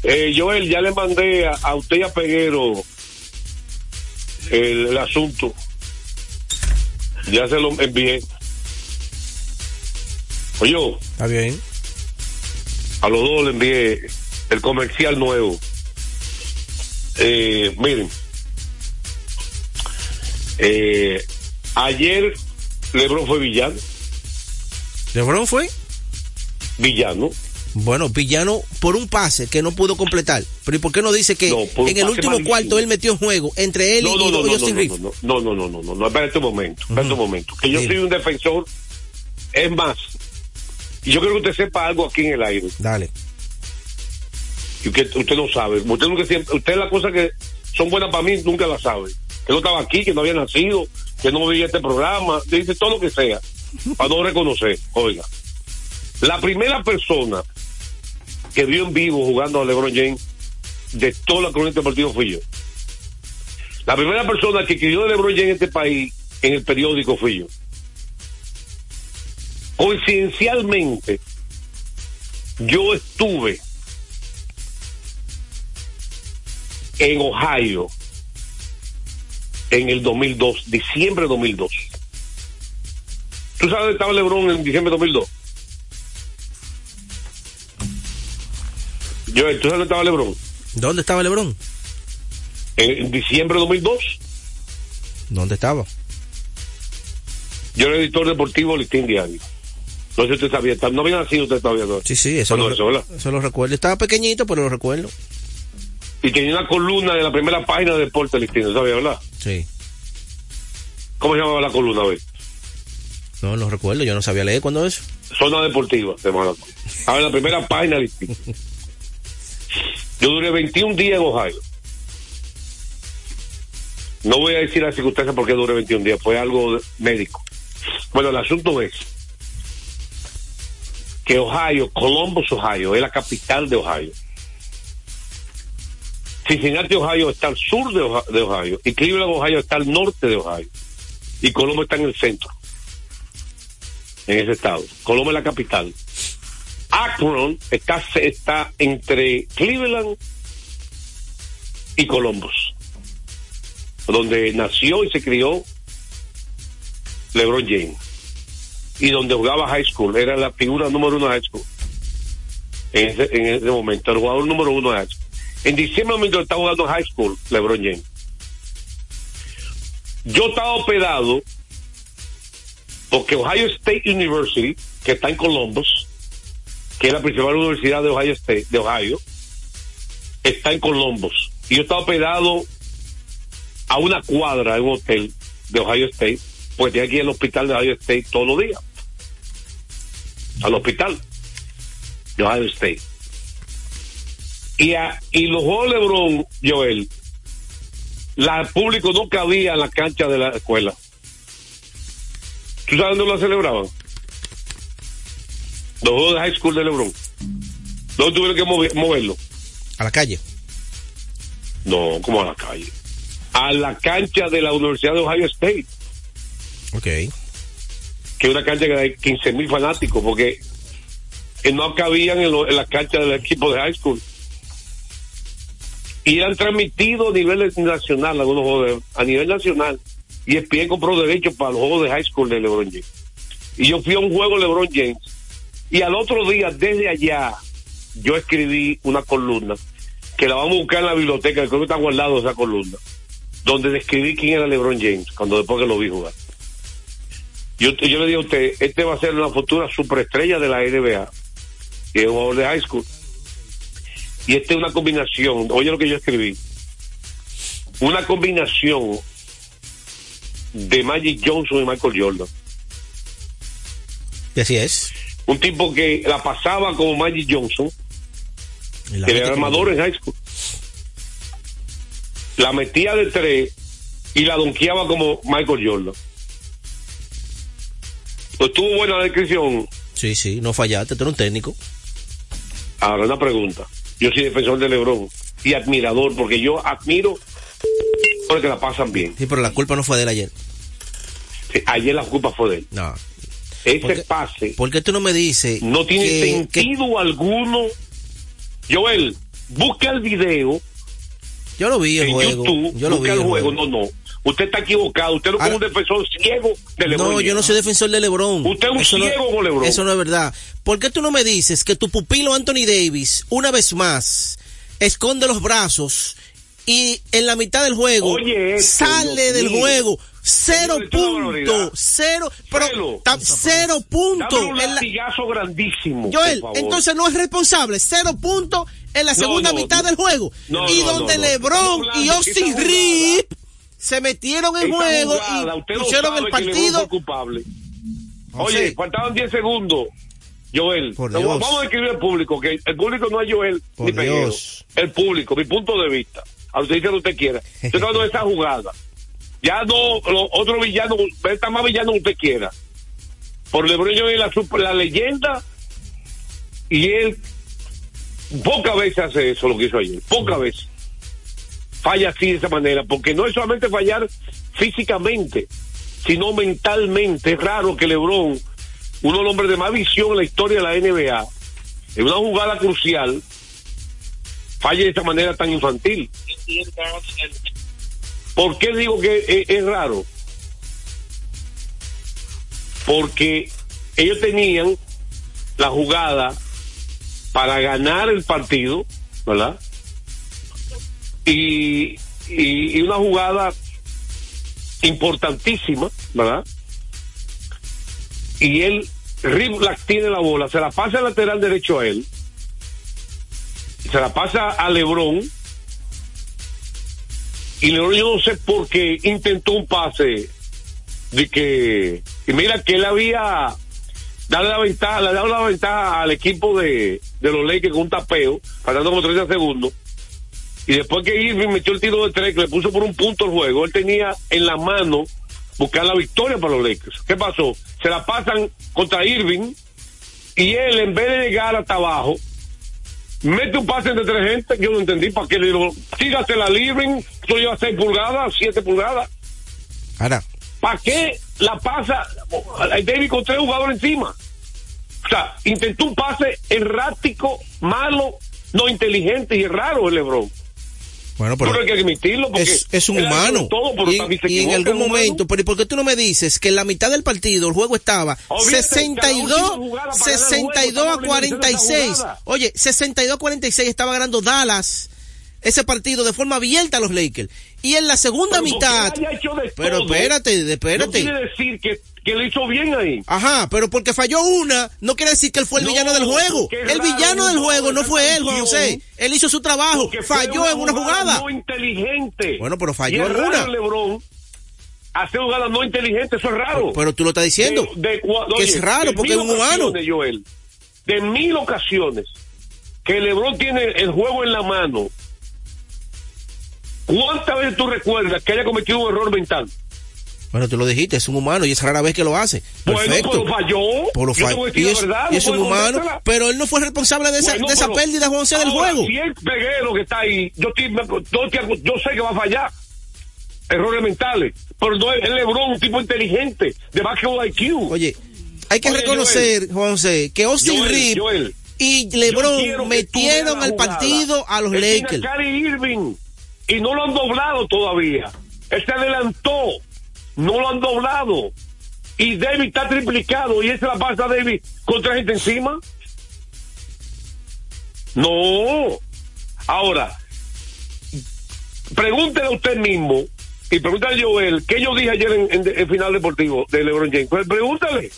Eh, Joel, ya le mandé a, a usted y a Peguero el, el asunto. Ya se lo envié. Oye, Está bien. A los dos le envié el comercial nuevo. Eh, miren, eh, ayer Lebron fue villano, ¿LeBron fue? villano. Bueno, villano por un pase que no pudo completar. Pero ¿y por qué no dice que No, en el último malísimo. cuarto él metió juego entre él No, y, no, y- no, no, no, Reeves? no, no, no, no, no, no, no, espérate un momento, espérate un momento, que yo soy un defensor, es más, y yo quiero que usted sepa algo aquí en el aire, Dale. y que usted no sabe, usted nunca siempre, usted las cosas que son buenas para mí nunca las sabe, que no estaba aquí, que no había nacido, que no veía este programa, dice todo lo que sea, para no reconocer, oiga, la primera persona que vio en vivo jugando a LeBron James de toda la corriente deportiva fui yo. La primera persona que escribió de LeBron James en este país en el periódico fui yo. Coincidencialmente, yo estuve en Ohio en el 2002, diciembre de 2002. ¿Tú sabes dónde estaba LeBron en diciembre de 2002? Yo, ¿tú sabes dónde estaba LeBron? ¿Dónde estaba LeBron? En diciembre de 2002. ¿Dónde estaba? Yo era editor deportivo Listín Diario. No sé si usted sabía, no había nacido usted todavía. ¿no? Sí, sí, eso, Bueno, lo, eso, eso lo recuerdo. Estaba pequeñito, pero lo recuerdo. Y tenía una columna de la primera página de Deporte del Listín, ¿no ¿sabía, verdad? Sí. ¿Cómo se llamaba la columna, güey? No, lo recuerdo. Yo no sabía leer cuando eso. Zona Deportiva, se llamaba. A ver, la primera página Listín. Yo duré 21 días en Ohio. No voy a decir las circunstancias por qué duré 21 días, fue algo de- médico. Bueno, el asunto es que Ohio, Columbus, Ohio, es la capital de Ohio. Cincinnati, Ohio está al sur de Ohio, Ohio y Cleveland, Ohio está al norte de Ohio y Columbus está en el centro, en ese estado. Columbus es la capital. Akron está, está entre Cleveland y Columbus, donde nació y se crió LeBron James y donde jugaba high school, era la figura número uno de high school en ese, en ese momento, el jugador número uno de high school. En diciembre mientras estaba jugando high school, LeBron James. Yo estaba operado porque Ohio State University, que está en Columbus, que es la principal universidad de Ohio State, de Ohio, está en Columbus. Y yo estaba operado a una cuadra en un hotel de Ohio State, tenía que ir al hospital de Ohio State todos los días. Al hospital de Ohio State. Y, a- y los juegos de LeBron, Joel, la el público no cabía en la cancha de la escuela. ¿Tú sabes dónde lo celebraban? Los juegos de high school de LeBron. ¿Dónde tuvieron que mover- moverlo? A la calle. No, como a la calle. A la cancha de la Universidad de Ohio State, Ok. Que una cancha que hay 15 mil fanáticos, porque no cabían en, lo- en la cancha del equipo de high school. Y eran transmitidos a nivel nacional, algunos juegos a nivel nacional. Y ESPN compró derechos para los juegos de high school de LeBron James. Y yo fui a un juego LeBron James. Y al otro día, desde allá, yo escribí una columna que la vamos a buscar en la biblioteca, creo que está guardado esa columna, donde describí quién era LeBron James, cuando después que lo vi jugar. Yo, yo le digo a usted, este va a ser una futura superestrella de la NBA, que es un jugador de high school. Y esta es una combinación, oye lo que yo escribí, una combinación de Magic Johnson y Michael Jordan. Y así es. Un tipo que la pasaba como Magic Johnson, que era armador en high school. La metía de tres y la donkeaba como Michael Jordan. Pues tuvo buena descripción. Sí, sí, no fallaste, tú eres un técnico. Ahora una pregunta. Yo soy defensor de LeBron y admirador porque yo admiro porque la pasan bien. Sí, pero la culpa no fue de él ayer. Sí, Ayer la culpa fue de él. No. Ese ¿Por qué- pase ¿Por qué tú no me dices? no tiene que- sentido alguno. Joel, busca el video Yo lo vi el en juego. YouTube. yo lo vi busca el el juego. juego. No, no. Usted está equivocado. Usted no es como un defensor ciego de LeBron. No, yo no soy defensor de LeBron. Usted es un Eso no- ciego con LeBron. Eso no es verdad. ¿Por qué tú no me dices que tu pupilo Anthony Davis, una vez más, esconde los brazos y en la mitad del juego Oye, esto, sale Dios del mío. juego? Cero puntos. Cero, pero ta- cero Dame puntos. un la- latigazo grandísimo. Joel, por favor. entonces no es responsable. Cero puntos en la segunda no, mitad no. del juego. No, y no, donde no, no. LeBron y Austin Rip se metieron en Esta juego jugada, y pusieron el partido. culpable. No Oye, faltaban 10 segundos. Joel, Por Dios. vamos a escribir al público, que el público no es Joel Por ni Peguero. El público, mi punto de vista. A usted dice lo que usted quiera. Estoy hablando de esa jugada. Ya no, los otros villanos, está más villano que usted quiera. Por LeBron James la, la leyenda y él pocas veces hace eso lo que hizo ayer, pocas veces. Falla así de esa manera, porque no es solamente fallar físicamente, sino mentalmente. Es raro que LeBron, uno de los hombres de más visión en la historia de la NBA, en una jugada crucial, falle de esta manera tan infantil. ¿Por qué digo que es, es raro? Porque ellos tenían la jugada para ganar el partido, ¿verdad? Y, y, una jugada importantísima, ¿verdad? Y él, Black tiene la bola, se la pasa al lateral derecho a él, se la pasa a Lebron, y Lebron yo no sé por qué intentó un pase de que, y mira que él había dado la ventaja, le dado la ventaja al equipo de, de los Lakers con un tapeo, faltando como 30 segundos, y después que Irving metió el tiro de tres, que le puso por un punto el juego, él tenía en la mano buscar la victoria para los Lakers. ¿Qué pasó? Se la pasan contra Irving y él, en vez de llegar hasta abajo, mete un pase entre tres gente que yo no entendí para qué le digo, tírate la Irving, eso lleva 6 pulgadas, 7 pulgadas. Ahora, ¿Para qué la pasa David con tres jugadores encima? O sea, intentó un pase errático, malo, no inteligente y raro el Lebron. Bueno, pero, hay que admitirlo porque es, es un humano. todo, pero y, y en algún momento, pero ¿y por qué tú no me dices que en la mitad del partido el juego estaba Olvídate, 62, cada última jugada para ganar el juego, 62 a estamos hablando de esa 46? jugada. Oye, 62 a 46 estaba ganando Dallas ese partido de forma abierta a los Lakers. Y en la segunda Pero mitad, pero todo, espérate, No espérate. quiere decir que, que le hizo bien ahí. Ajá, pero porque falló una, no quiere decir que él fue el No, villano del juego. El raro, villano del juego no fue él, Juan José. Él hizo su trabajo, falló en una jugada. No inteligente. Bueno, pero falló en una. LeBron hacer jugadas no inteligentes, eso es raro. Pero tú lo estás diciendo. De- de cua- que es raro porque es un humano. Joel, de mil ocasiones que LeBron tiene el juego en la mano, ¿cuántas veces tú recuerdas que haya cometido un error mental? Bueno, tú lo dijiste, es un humano y es rara vez que lo hace. Bueno, Perfecto. pero falló. Pero Yo te fa- voy a decir y es, verdad, y no es un humano, pero él no fue responsable de esa, Bueno, de esa pero- pérdida, Juan José, del juego. Si el peguero que está ahí, yo, estoy- yo, yo sé que va a fallar. Errores mentales. Pero no es es LeBron, un tipo inteligente, de basketball IQ. Oye, hay que Oye, reconocer, Juan José, que Austin Joel, Joel, y LeBron que metieron al partido a los Lakers. Y no lo han doblado todavía. Él se adelantó, no lo han doblado. Y David está triplicado y se la pasa David con tres gente encima. No. Ahora, pregúntele a usted mismo y pregúntale a Joel qué yo dije ayer en, en final deportivo de LeBron James. Pues pregúntale.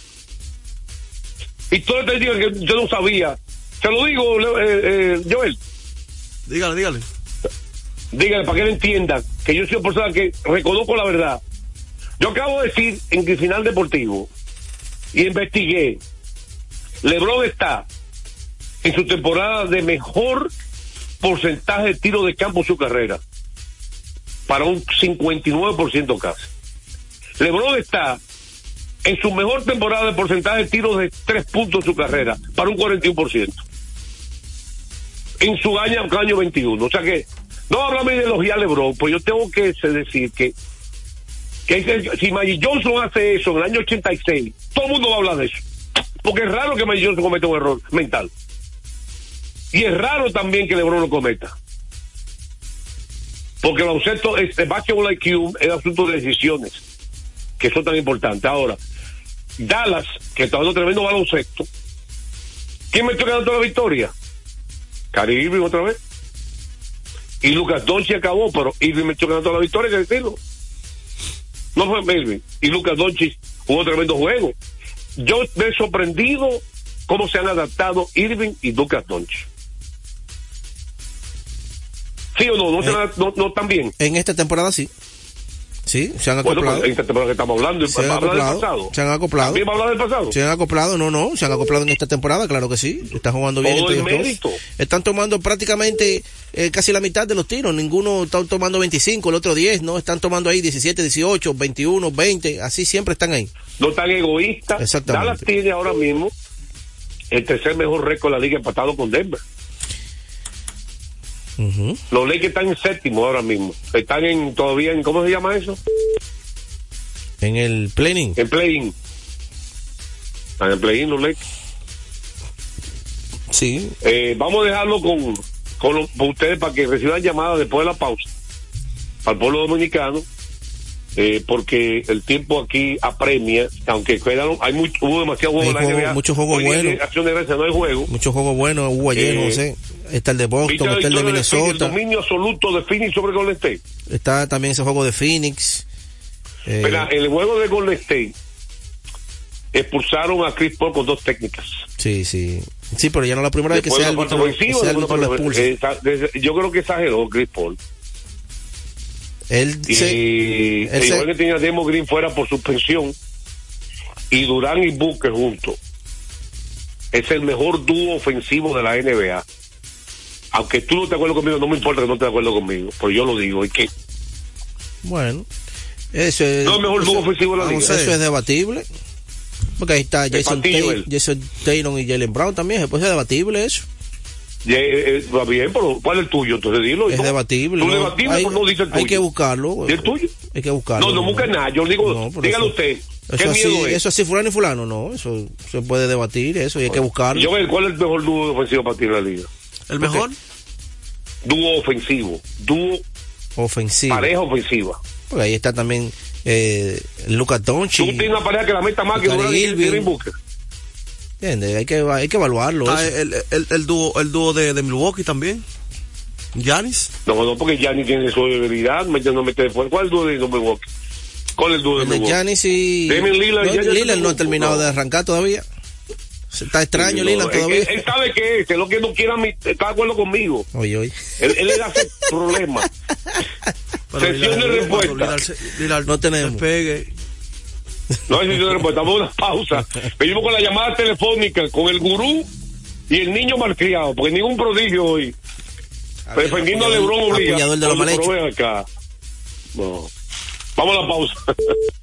Y todo te diga que yo no sabía. Se lo digo, eh, eh, Joel. Dígale, dígale. Dígale para que él entienda que yo soy una persona que reconozco la verdad. Yo acabo de decir en el final deportivo y investigué. LeBron está en su temporada de mejor porcentaje de tiro de campo en su carrera. Para un 59% casi. LeBron está en su mejor temporada de porcentaje de tiros de tres puntos en su carrera. Para un 41%. En su año, año 21. O sea que, no háblame de elogiar LeBron, pues yo tengo que decir que, que si Magic Johnson hace eso en el año 86, todo el mundo va a hablar de eso. Porque es raro que Magic Johnson cometa un error mental. Y es raro también que LeBron lo cometa. Porque el asunto es el basketball IQ es asunto de decisiones, que son tan importantes. Ahora, Dallas, que está dando tremendo baloncesto, ¿quién metió ganando la victoria? Cari Irving otra vez. Y Lucas Doncic acabó, pero Irving metió ganando la victoria, hay que decirlo. No fue Irving. Y Lucas Doncic jugó tremendo juego. Yo me he sorprendido cómo se han adaptado Irving y Lucas Doncic. ¿Sí o no? ¿No, se Eh. han- no, no tan bien? En esta temporada sí. Sí, se han Bueno, acoplado. en esta temporada que estamos hablando, se han ¿va a hablar del acoplado. pasado? Se han acoplado. ¿También va a del pasado? Se han acoplado, no, no, se han acoplado en esta temporada, claro que sí. Están jugando bien Todo el dos. Están tomando prácticamente eh, casi la mitad de los tiros. Ninguno está tomando 25, el otro 10, ¿no? Están tomando ahí 17, 18, 21, 20, así siempre están ahí. no tan egoísta. Exactamente. Dallas tiene ahora mismo el tercer mejor récord de la liga empatado con Denver. Los Lakers están en séptimo ahora mismo. Están en todavía en, ¿cómo se llama eso? En el planning. En play-in. Están en play-in los Lakers. Sí. Eh, vamos a dejarlo con, con, lo- con ustedes para que reciban llamadas después de la pausa. Al pueblo dominicano. eh, porque el tiempo aquí apremia, aunque quedaron, hay mucho, hubo demasiado juego Hay en la juego- NBA. muchos juegos buenos. no hay juego. Muchos juegos buenos, hubo ayer, Eh, José. Está el de ¿Viste Boston, está el de Minnesota, el dominio absoluto de Phoenix sobre Golden State. está también ese juego de Phoenix. Eh, en el juego de Golden State expulsaron a Chris Paul con dos técnicas. sí, sí. Sí, pero ya no es la primera vez que Después sea árbitro, después árbitro lo expulsa. eh, yo creo que exageró Chris Paul. Él Y se- él el se- igual que tenía Demo Green fuera por suspensión y Durán y Booker juntos. Es el mejor dúo ofensivo de la NBA. Aunque tú no te acuerdas conmigo, no me importa que no te acuerdes conmigo, pero yo lo digo, es que Bueno, eso es. No, mejor dúo ofensivo de la liga. Eso es debatible. Porque ahí está Jason, patillo Tay- él. Jason Tatum y Jalen Brown también. Puede ser debatible eso. ya, eh, eh, va bien, pero ¿cuál es el tuyo? Entonces dilo. Es ¿no? debatible. ¿no? debatible, hay, pero no dice el tuyo. hay que buscarlo. ¿Y el tuyo? Hay que buscarlo. No, no busques nada, yo digo, dígalo eso- usted. ¿Qué Eso así, miedo es? eso así, fulano y fulano, no. Eso se puede debatir, eso, y hay que buscarlo. Yo veo cuál es el mejor dúo ofensivo para ti en la liga. ¿El mejor? Dúo ofensivo, dúo Ofensivo. pareja ofensiva. Porque ahí está también eh, Luca Tú Doncic. tienes una pareja que la meta más que Durant y Irving. Devin Booker. ¿Entiendes? Hay que, hay que evaluarlo. Eso. el, el, el dúo, el dúo de, de Milwaukee también. Giannis. No, no, porque Gianni tiene su debilidad, no mete después. ¿Cuál es el dúo de Milwaukee? ¿Cuál es el dúo de El de Milwaukee? Giannis y. Damian Lillard, no, Lillard no ha terminado no. de arrancar todavía. Está extraño No, que todavía. Él, sabe que es, que lo que no quiera, está de acuerdo conmigo. Oye, oye. Él, él le hace problemas. Sesión de respuesta. No tenemos. Despegue. No hay sesión de respuesta. Vamos a una pausa. Venimos con la llamada telefónica con el gurú y el niño malcriado, porque ningún prodigio hoy. Defendiendo a Lebron obliga. de acá. No. Vamos a la pausa.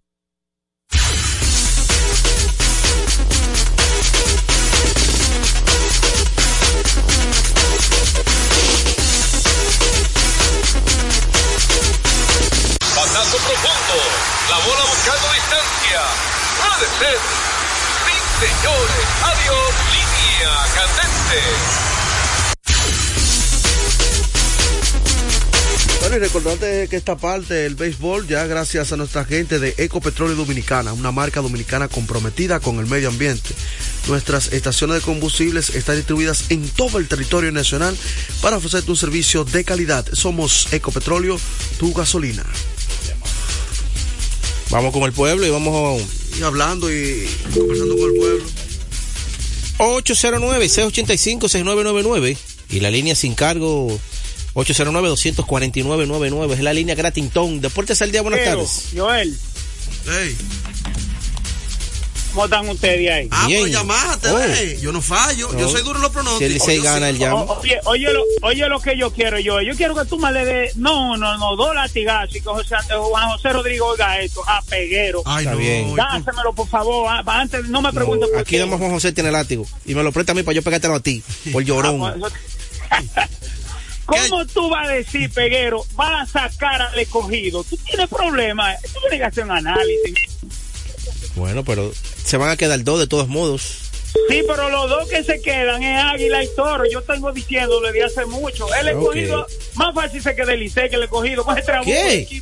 Sí, señores. Adiós. Línea candente. Bueno, y recordarte que esta parte del béisbol, ya gracias a nuestra gente de Ecopetróleo Dominicana, una marca dominicana comprometida con el medio ambiente. Nuestras estaciones de combustibles están distribuidas en todo el territorio nacional para ofrecerte un servicio de calidad. Somos Ecopetróleo, tu gasolina. Vamos con el pueblo y vamos Y hablando y conversando con el pueblo. 809-685-6999 y la línea sin cargo 809-249-99 es la línea Gratintón. Deportes al día, buenas Pero, tardes. Joel, Hey. ¿Cómo están ustedes ahí? Ah, Bien. pues Oh. ve. Yo no fallo. Yo soy duro en los Si el pronósticos. Licey Yo gana sí. el llamo. O- Oye, oye, lo, oye lo que yo quiero, yo. Yo quiero que tú me le des, no, no, no, dos latigazos y que José, Juan José Rodrigo oiga esto, a Peguero. Ay, Está no. bien. Dásemelo, por favor, ah, antes, no me preguntes por Aquí qué. damos Juan José tiene látigo. Y me lo presta a mí para yo pegártelo a ti. Por llorón. Ah, pues, ¿Cómo tú vas a decir, Peguero, vas a sacar al escogido? Tú tienes problemas, tú tienes que hacer un análisis. Bueno, pero se van a quedar dos de todos modos. Sí, pero los dos que se quedan es Águila y Toro. Yo tengo diciéndole de hace mucho. El Ok. escogido, más fácil se queda el Licey que el escogido. Trabajo ¿Qué?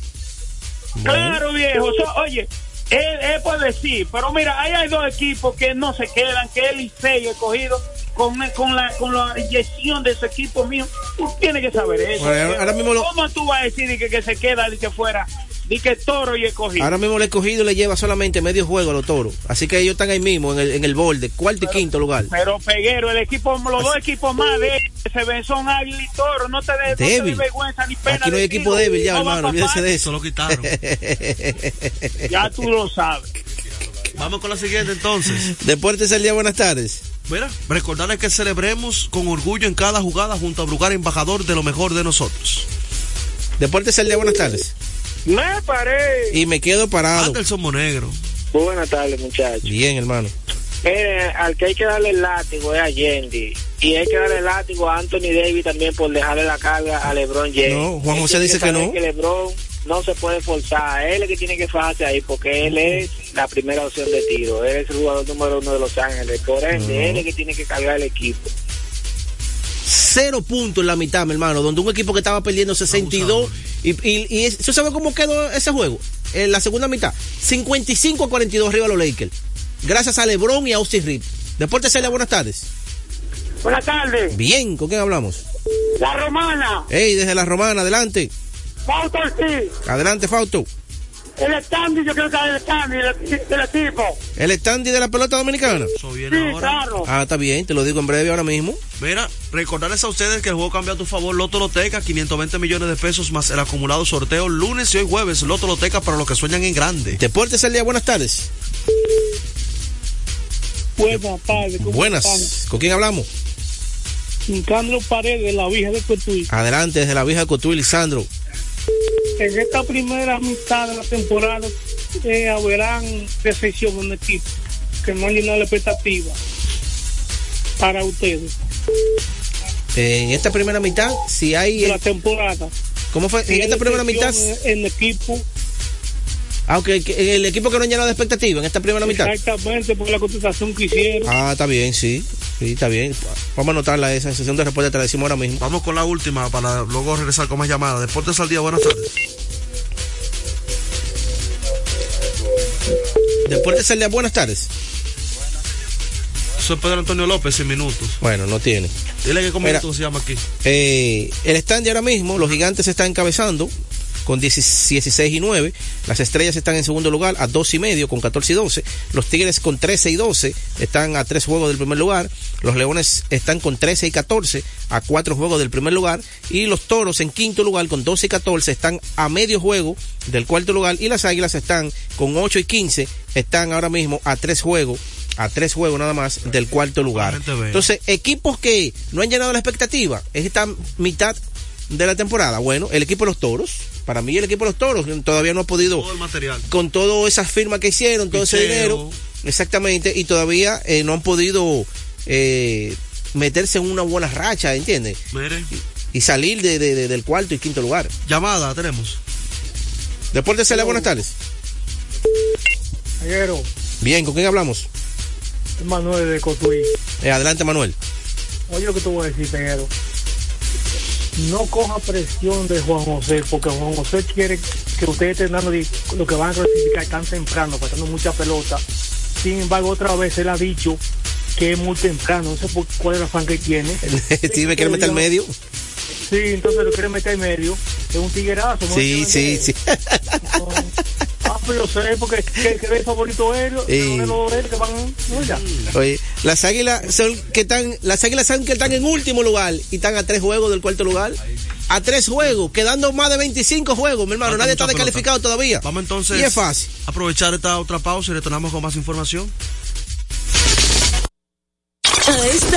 Claro, viejo. So, oye, él, él puede decir, pero mira, ahí hay dos equipos que no se quedan, que el Licey y el escogido. Con, con, la, con la inyección de ese equipo mío, tú tienes que saber eso. Bueno, ahora mismo lo- ¿Cómo tú vas a decir de que, que se queda, de que fuera, de que Toro y escogido? Ahora mismo el escogido le lleva solamente medio juego a los toros. Así que ellos están ahí mismo, en el, en el borde, cuarto y quinto lugar. Pero Peguero, el equipo, los dos equipos más débiles que se ven son Águila y Toro. No te des no vergüenza ni pena. Aquí no hay equipo débil ya, No hermano. Olvídese de eso. lo quitaron. Ya tú lo sabes. Vamos con la siguiente entonces. Deportes al día, buenas tardes. Mira, recordarles que celebremos con orgullo en cada jugada junto a Brugar, embajador de lo mejor de nosotros. Deportes al día, buenas tardes. Me paré. Y me quedo parado. Anderson Monegro. Buenas tardes, muchachos. Bien, hermano. Mire, al que hay que darle el látigo es a Yendi. Y hay que darle el látigo a Anthony Davis también por dejarle la carga a LeBron James. No, Juan José dice que no. que LeBron no se puede forzar. Él es el que tiene que fajarse ahí porque él es la primera opción de tiro. Él es el jugador número uno de Los Ángeles. Por ende, No. él es el que tiene que cargar el equipo. Cero puntos en la mitad, mi hermano, donde un equipo que estaba perdiendo 62. Y, y, y es- ¿tú sabes cómo quedó ese juego? En la segunda mitad, 55 a 42 arriba los Lakers. Gracias a LeBron y a Austin Reed. Deportes Celia, buenas tardes. Buenas tardes. Bien, ¿con quién hablamos? La Romana. Hey, desde la Romana, adelante. Fausto Ortiz. Adelante, Fausto. El standing, yo creo que es el standing del, equipo. El standy de la pelota dominicana. Eso viene ahora. claro. Ah, está bien, te lo digo en breve ahora mismo. Mira, recordarles a ustedes que el juego cambia a tu favor Loto Loteca, 520 millones de pesos más el acumulado sorteo lunes y hoy jueves. Loto Loteca para los que sueñan en grande. Deportes al día, buenas tardes. Buenas tardes. ¿cómo Buenas. ¿Con quién hablamos? están? Nicandro Paredes, la vieja de Cotuí. Adelante, desde la vieja Cotuí, Lisandro. En esta primera mitad de la temporada eh, habrán decepción en el equipo que no han llenado la expectativa para ustedes En esta primera mitad, si hay. de la temporada. ¿Cómo fue? En esta primera mitad. En el equipo, Aunque el equipo que no ha llenado de expectativa en esta primera mitad. exactamente por la contestación que hicieron. Ah, está bien, sí. Sí, está bien. Vamos a anotarla esa sesión de respuesta, te la decimos ahora mismo. Vamos con la última para luego regresar con más llamadas. Deportes al día, buenas tardes. Deportes al día, buenas tardes. Soy Pedro Antonio López, en minutos. Bueno, no tiene. Dile que cómo se llama aquí. Eh, el stand ahora mismo, los gigantes están encabezando con 16 y 9. Las estrellas están en segundo lugar a 2 y medio con 14 y 12. Los tigres con 13 y 12 están a 3 juegos del primer lugar. Los leones están con 13 y 14 a 4 juegos del primer lugar. Y los toros en quinto lugar con 12 y 14 están a medio juego del cuarto lugar. Y las águilas están con 8 y 15. Están ahora mismo a 3 juegos a tres juegos nada más del cuarto lugar. Entonces, equipos que no han llenado la expectativa, es esta mitad de la temporada. Bueno, el equipo de los toros, para mí el equipo de los toros todavía no ha podido, Todo el material. con todas esas firmas que hicieron, todo ese dinero, exactamente, y todavía eh, no han podido eh, meterse en una buena racha, ¿entiendes? Mire. Y salir de, de- de- del cuarto y quinto lugar. Llamada, tenemos. Deportes Celia, buenas tardes. Aguero, Bien, ¿con quién hablamos? Manuel de Cotuí. Eh, adelante, Manuel. Oye lo que te voy a decir, Peguero. No coja presión de Juan José, porque Juan José quiere que ustedes estén dando lo que van a clasificar tan temprano, pasando mucha pelota. Sin embargo, otra vez él ha dicho que es muy temprano. No sé por cuál es la fan que tiene. sí, me quiere meter al medio. Sí, entonces lo quiere meter en medio. Es un tiguerazo. ¿no? Sí, sí, sí. Pues yo sé, porque que, que el favorito él, Sí. de los él que van. No. Oye, las águilas son que están, las águilas saben que están en último lugar y están a tres juegos del cuarto lugar. a tres juegos, quedando más de 25 juegos, mi hermano. Falta Nadie está descalificado pelota. todavía. Vamos entonces Y es fácil. aprovechar esta otra pausa y retornamos con más información.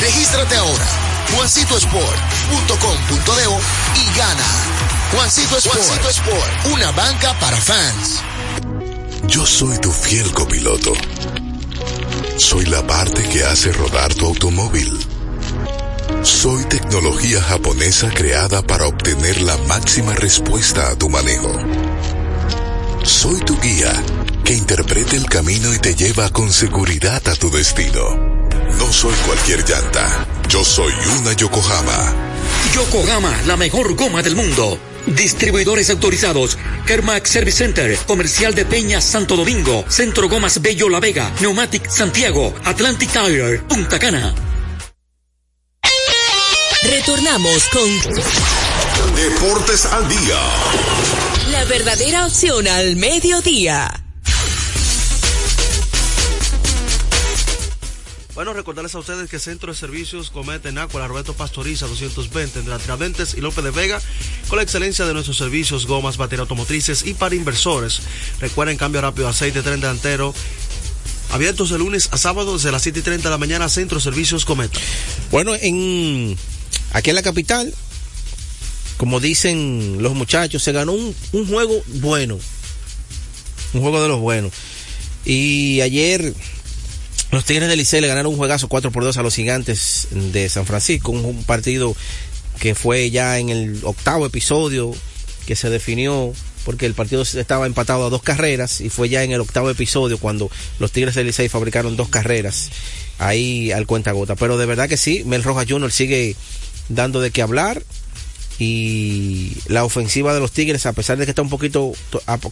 Regístrate ahora, juancitosport.com.de y gana. Juancito Sport, Juancito Sport, una banca para fans. Yo soy tu fiel copiloto. Soy la parte que hace rodar tu automóvil. Soy tecnología japonesa creada para obtener la máxima respuesta a tu manejo. Soy tu guía que interpreta el camino y te lleva con seguridad a tu destino. No soy cualquier llanta. Yo soy una Yokohama. Yokohama, la mejor goma del mundo. Distribuidores autorizados. Kermac Service Center, Comercial de Peña Santo Domingo, Centro Gomas Bello La Vega, Neumatic Santiago, Atlantic Tire, Punta Cana. Retornamos con Deportes al día. la verdadera opción al mediodía. Bueno, recordarles a ustedes que Centro de Servicios Cometa en Roberto Pastoriza 220 entre Tiradentes y López de Vega, con la excelencia de nuestros servicios, gomas, baterías automotrices y para inversores. Recuerden cambio rápido, aceite, tren delantero. Abiertos de lunes a sábado desde las 7 y 30 de la mañana, Centro de Servicios Cometa. Bueno, en aquí en la capital, como dicen los muchachos, se ganó un juego bueno. Un juego de los buenos. Y ayer los Tigres del Licey le ganaron un juegazo 4 por 2 a los Gigantes de San Francisco, un, partido que fue ya en el octavo episodio que se definió porque el partido estaba empatado a dos carreras y fue ya en el octavo episodio cuando los Tigres del Licey fabricaron dos carreras ahí al cuenta gota. Pero de verdad que sí, Mel Rojas Jr. sigue dando de qué hablar y la ofensiva de los Tigres, a pesar de que está un poquito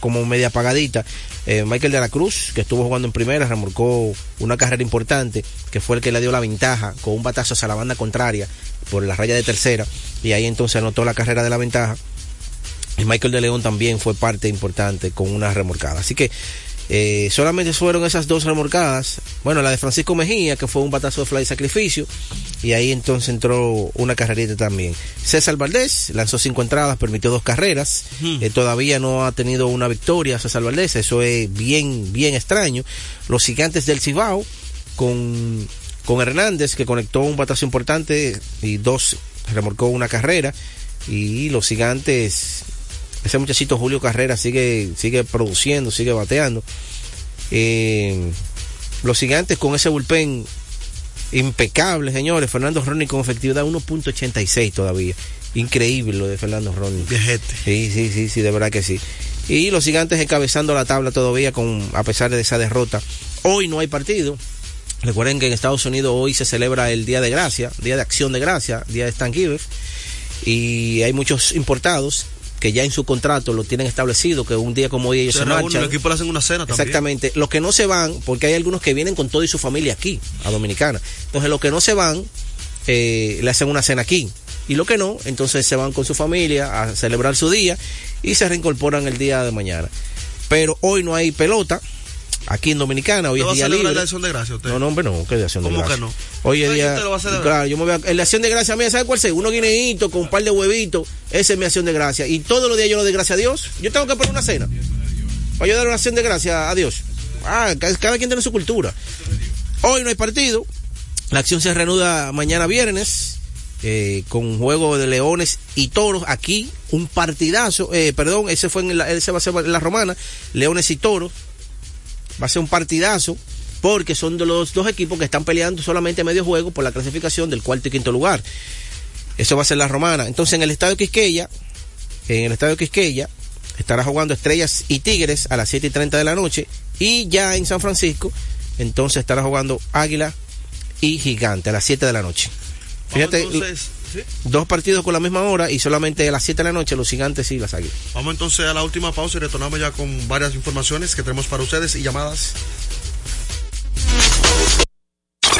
como media apagadita, eh, Michael de la Cruz, que estuvo jugando en primera, remolcó una carrera importante, que fue el que le dio la ventaja con un batazo hacia la banda contraria por la raya de tercera, y ahí entonces anotó la carrera de la ventaja. Y Michael de León también fue parte importante con una remolcada. Así que eh, solamente fueron esas dos remolcadas. Bueno, la de Francisco Mejía, que fue un batazo de fly sacrificio. Y ahí entonces entró una carrerita también. César Valdés lanzó cinco entradas, permitió dos carreras. Eh, todavía no ha tenido una victoria César Valdés. Eso es bien, bien extraño. Los gigantes del Cibao con, con Hernández, que conectó un batazo importante y dos remolcó una carrera. Y los gigantes ese muchachito Julio Carrera sigue, sigue produciendo, sigue bateando. Eh, los gigantes con ese bullpen impecable, señores. Fernando Ronnie con efectividad 1.86 todavía. Increíble lo de Fernando Ronnie. Sí, sí, sí, sí, de verdad que sí. Y los gigantes encabezando la tabla todavía con, a pesar de esa derrota. Hoy no hay partido. Recuerden que en Estados Unidos hoy se celebra el Día de Gracia, Día de Acción de Gracia, Día de Thanksgiving. Y hay muchos importados que ya en su contrato lo tienen establecido, que un día como hoy ellos Se se, reúnen, marchan. el equipo le hacen una cena también. Exactamente. Los que no se van, porque hay algunos que vienen con todo y su familia aquí, a Dominicana. Entonces, los que no se van, eh, le hacen una cena aquí. Y los que no, entonces se van con su familia a celebrar su día y se reincorporan el día de mañana. Pero hoy no hay pelota aquí en Dominicana, hoy ¿Usted va a es día libre. la acción de gracia usted? No, no, hombre, no, que de acción de ¿Cómo gracia. que no? Hoy es día. usted lo va a celebrar. Claro, yo me voy a. En la acción de gracia mía, ¿sabe cuál es? Unos guineitos con un par de huevitos. Esa es mi acción de gracia. Y todos los días yo lo doy gracia a Dios. Yo tengo que poner una cena. Para yo dar una acción de gracia a Dios. Ah, ca- cada quien tiene su cultura. Hoy no hay partido. La acción se reanuda mañana viernes. eh, con un juego de leones y toros aquí un partidazo eh, perdón ese fue en la, ese va a ser en la romana leones y toros va a ser un partidazo porque son de los dos equipos que están peleando solamente medio juego por la clasificación del cuarto y quinto lugar. Eso va a ser la romana. Entonces en el estadio Quisqueya, en el estadio Quisqueya, estará jugando Estrellas y Tigres a las 7 y 30 de la noche. Y ya en San Francisco, entonces estará jugando Águila y Gigante a las 7 de la noche. Fíjate, entonces, ¿sí? dos partidos con la misma hora y solamente a las 7 de la noche los Gigantes y las Águilas. Vamos entonces a la última pausa y retornamos ya con varias informaciones que tenemos para ustedes y llamadas.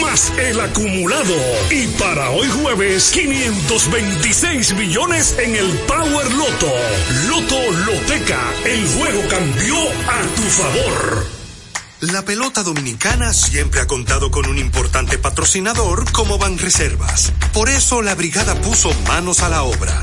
más el acumulado. Y para hoy jueves, 526 millones en el Power Loto. Loto Loteca, el juego cambió a tu favor. La pelota dominicana siempre ha contado con un importante patrocinador como Banreservas. Por eso la brigada puso manos a la obra.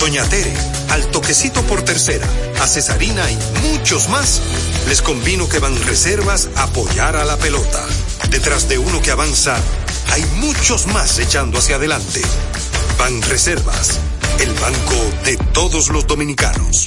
Doña Tere, al toquecito por tercera, a Cesarina y muchos más, les convino que van reservas a apoyar a la pelota. Detrás de uno que avanza, hay muchos más echando hacia adelante. Van Reservas, el banco de todos los dominicanos.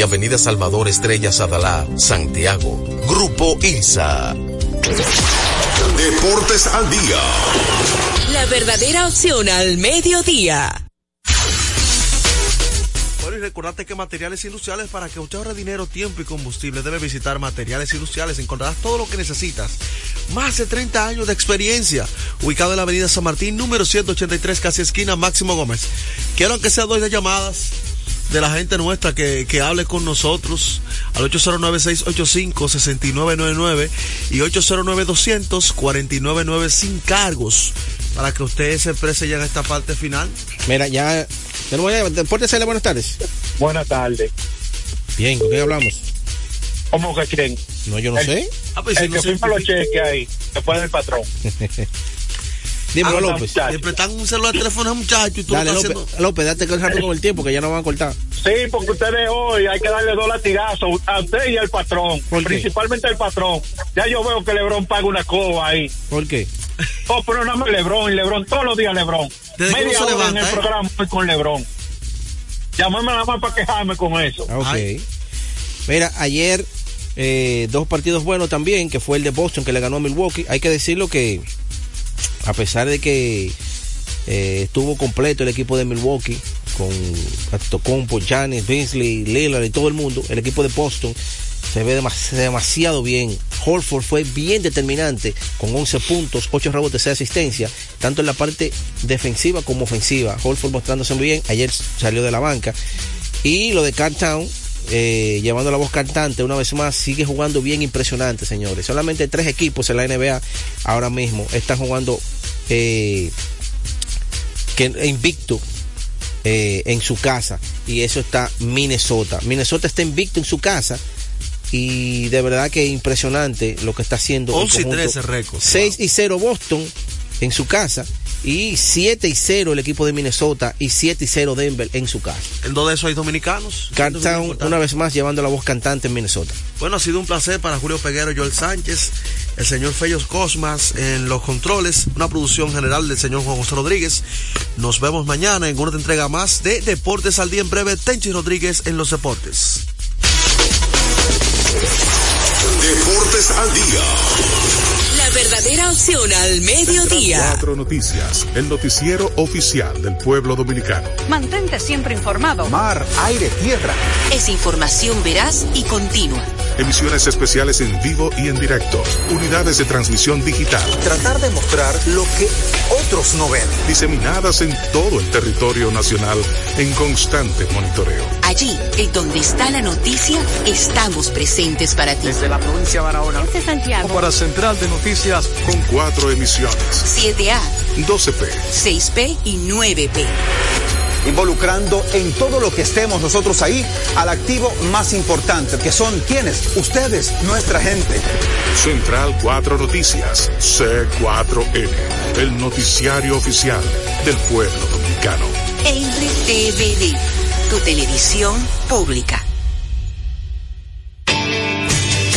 Avenida Salvador Estrella Sadalá, Santiago. Grupo ILSA. Deportes al día. La verdadera opción al mediodía. Bueno, y recordarte que materiales industriales para que usted ahorre dinero, tiempo y combustible debe visitar materiales industriales. Encontrarás todo lo que necesitas. Más de 30 años de experiencia. Ubicado en la avenida San Martín, número 183, casi esquina Máximo Gómez. Quiero que sea dos de llamadas de la gente nuestra que, que hable con nosotros al 809-685-6999 y 809-200-4999 sin cargos para que usted se exprese ya en esta parte final. Mira, ya. Deportes L, buenas tardes. Buenas tardes. Bien, ¿con quién hablamos? ¿Cómo que creen? No, yo no el, sé. Ah, pues el si que no se firma los cheques ahí, después del patrón. Dímelo, López. muchacho. Le prestan un celular de teléfono a muchacho y tú Dale, lo López, haciendo. López, date con rápido con el tiempo que ya no van a cortar. Sí, porque ustedes hoy hay que darle dos latigazos a usted y al patrón. ¿Por qué? Principalmente al patrón. Ya yo veo que Lebron paga una coba ahí. ¿Por qué? Oh, pero nada más Lebron, Lebron, todos los días que Media hora en levanta, el ¿eh? programa voy con Lebron. Llámame nada más para quejarme con eso. Ah, ok. Mira, ayer eh, dos partidos buenos también, que fue el de Boston que le ganó a Milwaukee. Hay que decirlo que a pesar de que eh, estuvo completo el equipo de Milwaukee con Antetokounmpo, Giannis, Beasley, Lillard y todo el mundo, el equipo de Boston se ve demas- demasiado bien. Holford fue bien determinante con 11 puntos, 8 rebotes, 6 asistencias, tanto en la parte defensiva como ofensiva. Holford mostrándose muy bien, ayer salió de la banca. Y lo de Cartown, eh, llevando la voz cantante una vez más, sigue jugando bien impresionante, señores. Solamente tres equipos en la NBA ahora mismo están jugando eh, que invicto eh, en su casa y eso está Minnesota. Minnesota está invicto en su casa y de verdad que impresionante lo que está haciendo. el 11 y conjunto. 13 récords. 6 y 0 Boston en su casa y 7 y 0 el equipo de Minnesota y 7 y 0 Denver en su casa. En dos de esos hay dominicanos. Cartown una vez más llevando la voz cantante en Minnesota. Bueno, ha sido un placer para Julio Peguero, Joel Sánchez, el señor Fellos Cosmas en los controles, una producción general del señor Juan José Rodríguez. Nos vemos mañana en una entrega más de Deportes al Día en breve. Tenchi Rodríguez en los deportes. Deportes al Día. Verdadera opción al mediodía. Cuatro Noticias, el noticiero oficial del pueblo dominicano. Mantente siempre informado. Mar, aire, tierra. Es información veraz y continua. Emisiones especiales en vivo y en directo. Unidades de transmisión digital. Tratar de mostrar lo que otros no ven. Diseminadas en todo el territorio nacional en constante monitoreo. Allí, en donde está la noticia, estamos presentes para ti. Desde la provincia de Barahona. Este Santiago. Para Central de Noticias. Con cuatro emisiones. 7A, 12P. 6P y 9P. Involucrando en todo lo que estemos nosotros ahí al activo más importante, que son quienes, ustedes, nuestra gente. Central 4 Noticias, C4N, el noticiario oficial del pueblo dominicano. RTVD, tu televisión pública.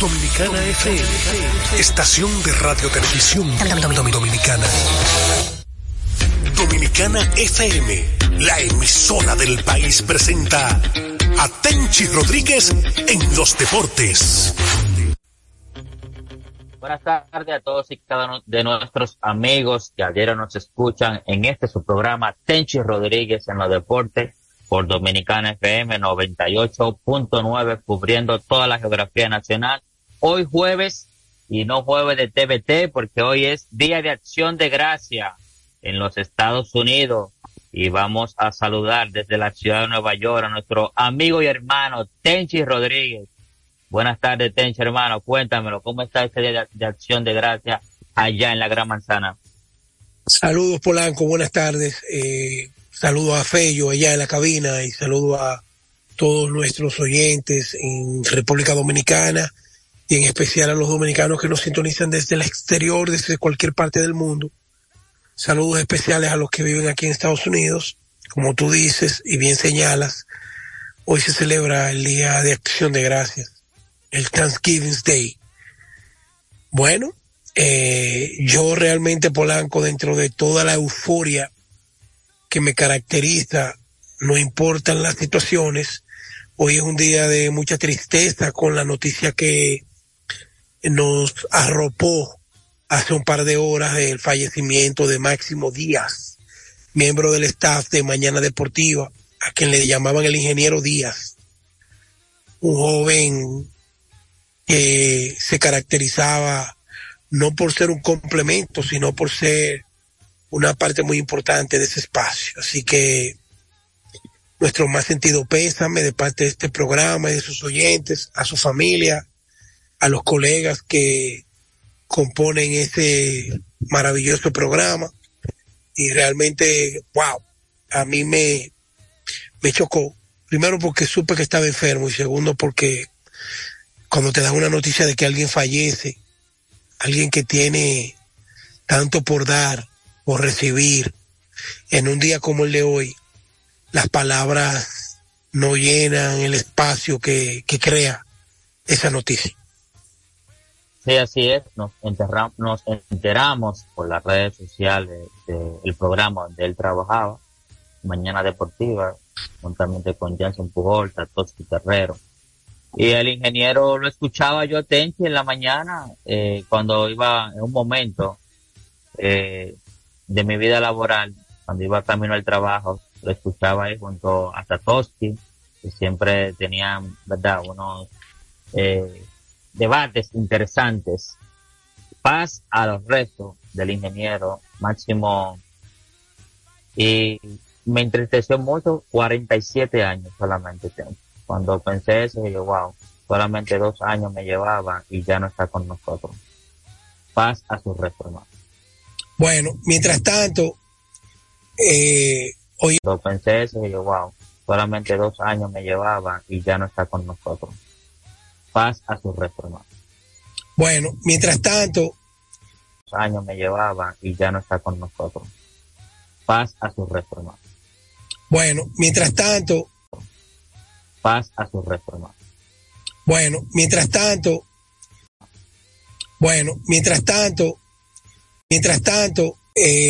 Dominicana FM, estación de radio televisión dominicana. Dominicana FM, la emisora del país presenta a Tenchi Rodríguez en los deportes. Buenas tardes a todos y cada uno de nuestros amigos que ayer nos escuchan en este su programa Tenchi Rodríguez en los deportes por Dominicana FM 98.9 cubriendo toda la geografía nacional. Hoy jueves y no jueves de TVT porque hoy es Día de Acción de Gracia en los Estados Unidos y vamos a saludar desde la ciudad de Nueva York a nuestro amigo y hermano Tenchi Rodríguez. Buenas tardes, Tenchi, hermano. Cuéntamelo, ¿cómo está este día de, de acción de gracia allá en la Gran Manzana? Saludos, Polanco. Buenas tardes. Eh, saludos a Fello allá en la cabina y saludos a todos nuestros oyentes en República Dominicana y en especial a los dominicanos que nos sintonizan desde el exterior, desde cualquier parte del mundo. Saludos especiales a los que viven aquí en Estados Unidos. Como tú dices y bien señalas, hoy se celebra el Día de Acción de Gracias, el Thanksgiving Day. Bueno, eh, yo realmente Polanco, dentro de toda la euforia que me caracteriza, no importan las situaciones, hoy es un día de mucha tristeza con la noticia que nos arropó hace un par de horas el fallecimiento de Máximo Díaz, miembro del staff de Mañana Deportiva, a quien le llamaban el ingeniero Díaz, un joven que se caracterizaba no por ser un complemento, sino por ser una parte muy importante de ese espacio. Así que nuestro más sentido pésame de parte de este programa y de sus oyentes, a su familia, a los colegas que componen este maravilloso programa y realmente, wow, a mí me, me chocó. Primero porque supe que estaba enfermo y segundo porque cuando te dan una noticia de que alguien fallece, alguien que tiene tanto por dar, por recibir, en un día como el de hoy, las palabras no llenan el espacio que, que crea esa noticia. Sí, así es. Nos, enterramos, nos enteramos por las redes sociales del programa donde él trabajaba, Mañana Deportiva, juntamente con Jansen Pujol, Tatoski Terrero. Y el ingeniero lo escuchaba yo Tenchi en la mañana, eh, cuando iba en un momento eh, de mi vida laboral, cuando iba camino al trabajo, lo escuchaba ahí junto a Tatoski, que siempre tenían, ¿verdad?, unos eh, debates interesantes. Paz a los restos del ingeniero Máximo. Y me entristeció mucho, 47 años solamente tengo. Cuando pensé eso, yo, wow, solamente dos años me llevaba y ya no está con nosotros. Paz a su restos, Bueno, mientras tanto, eh, hoy... Cuando pensé eso, yo, wow, solamente dos años me llevaba y ya no está con nosotros. Paz a su restos, Bueno, mientras tanto... Años me llevaba y ya no está con nosotros. Paz a su restos, Bueno, mientras tanto... Paz a su restos, Bueno, mientras tanto... Bueno, mientras tanto... Mientras tanto... Eh,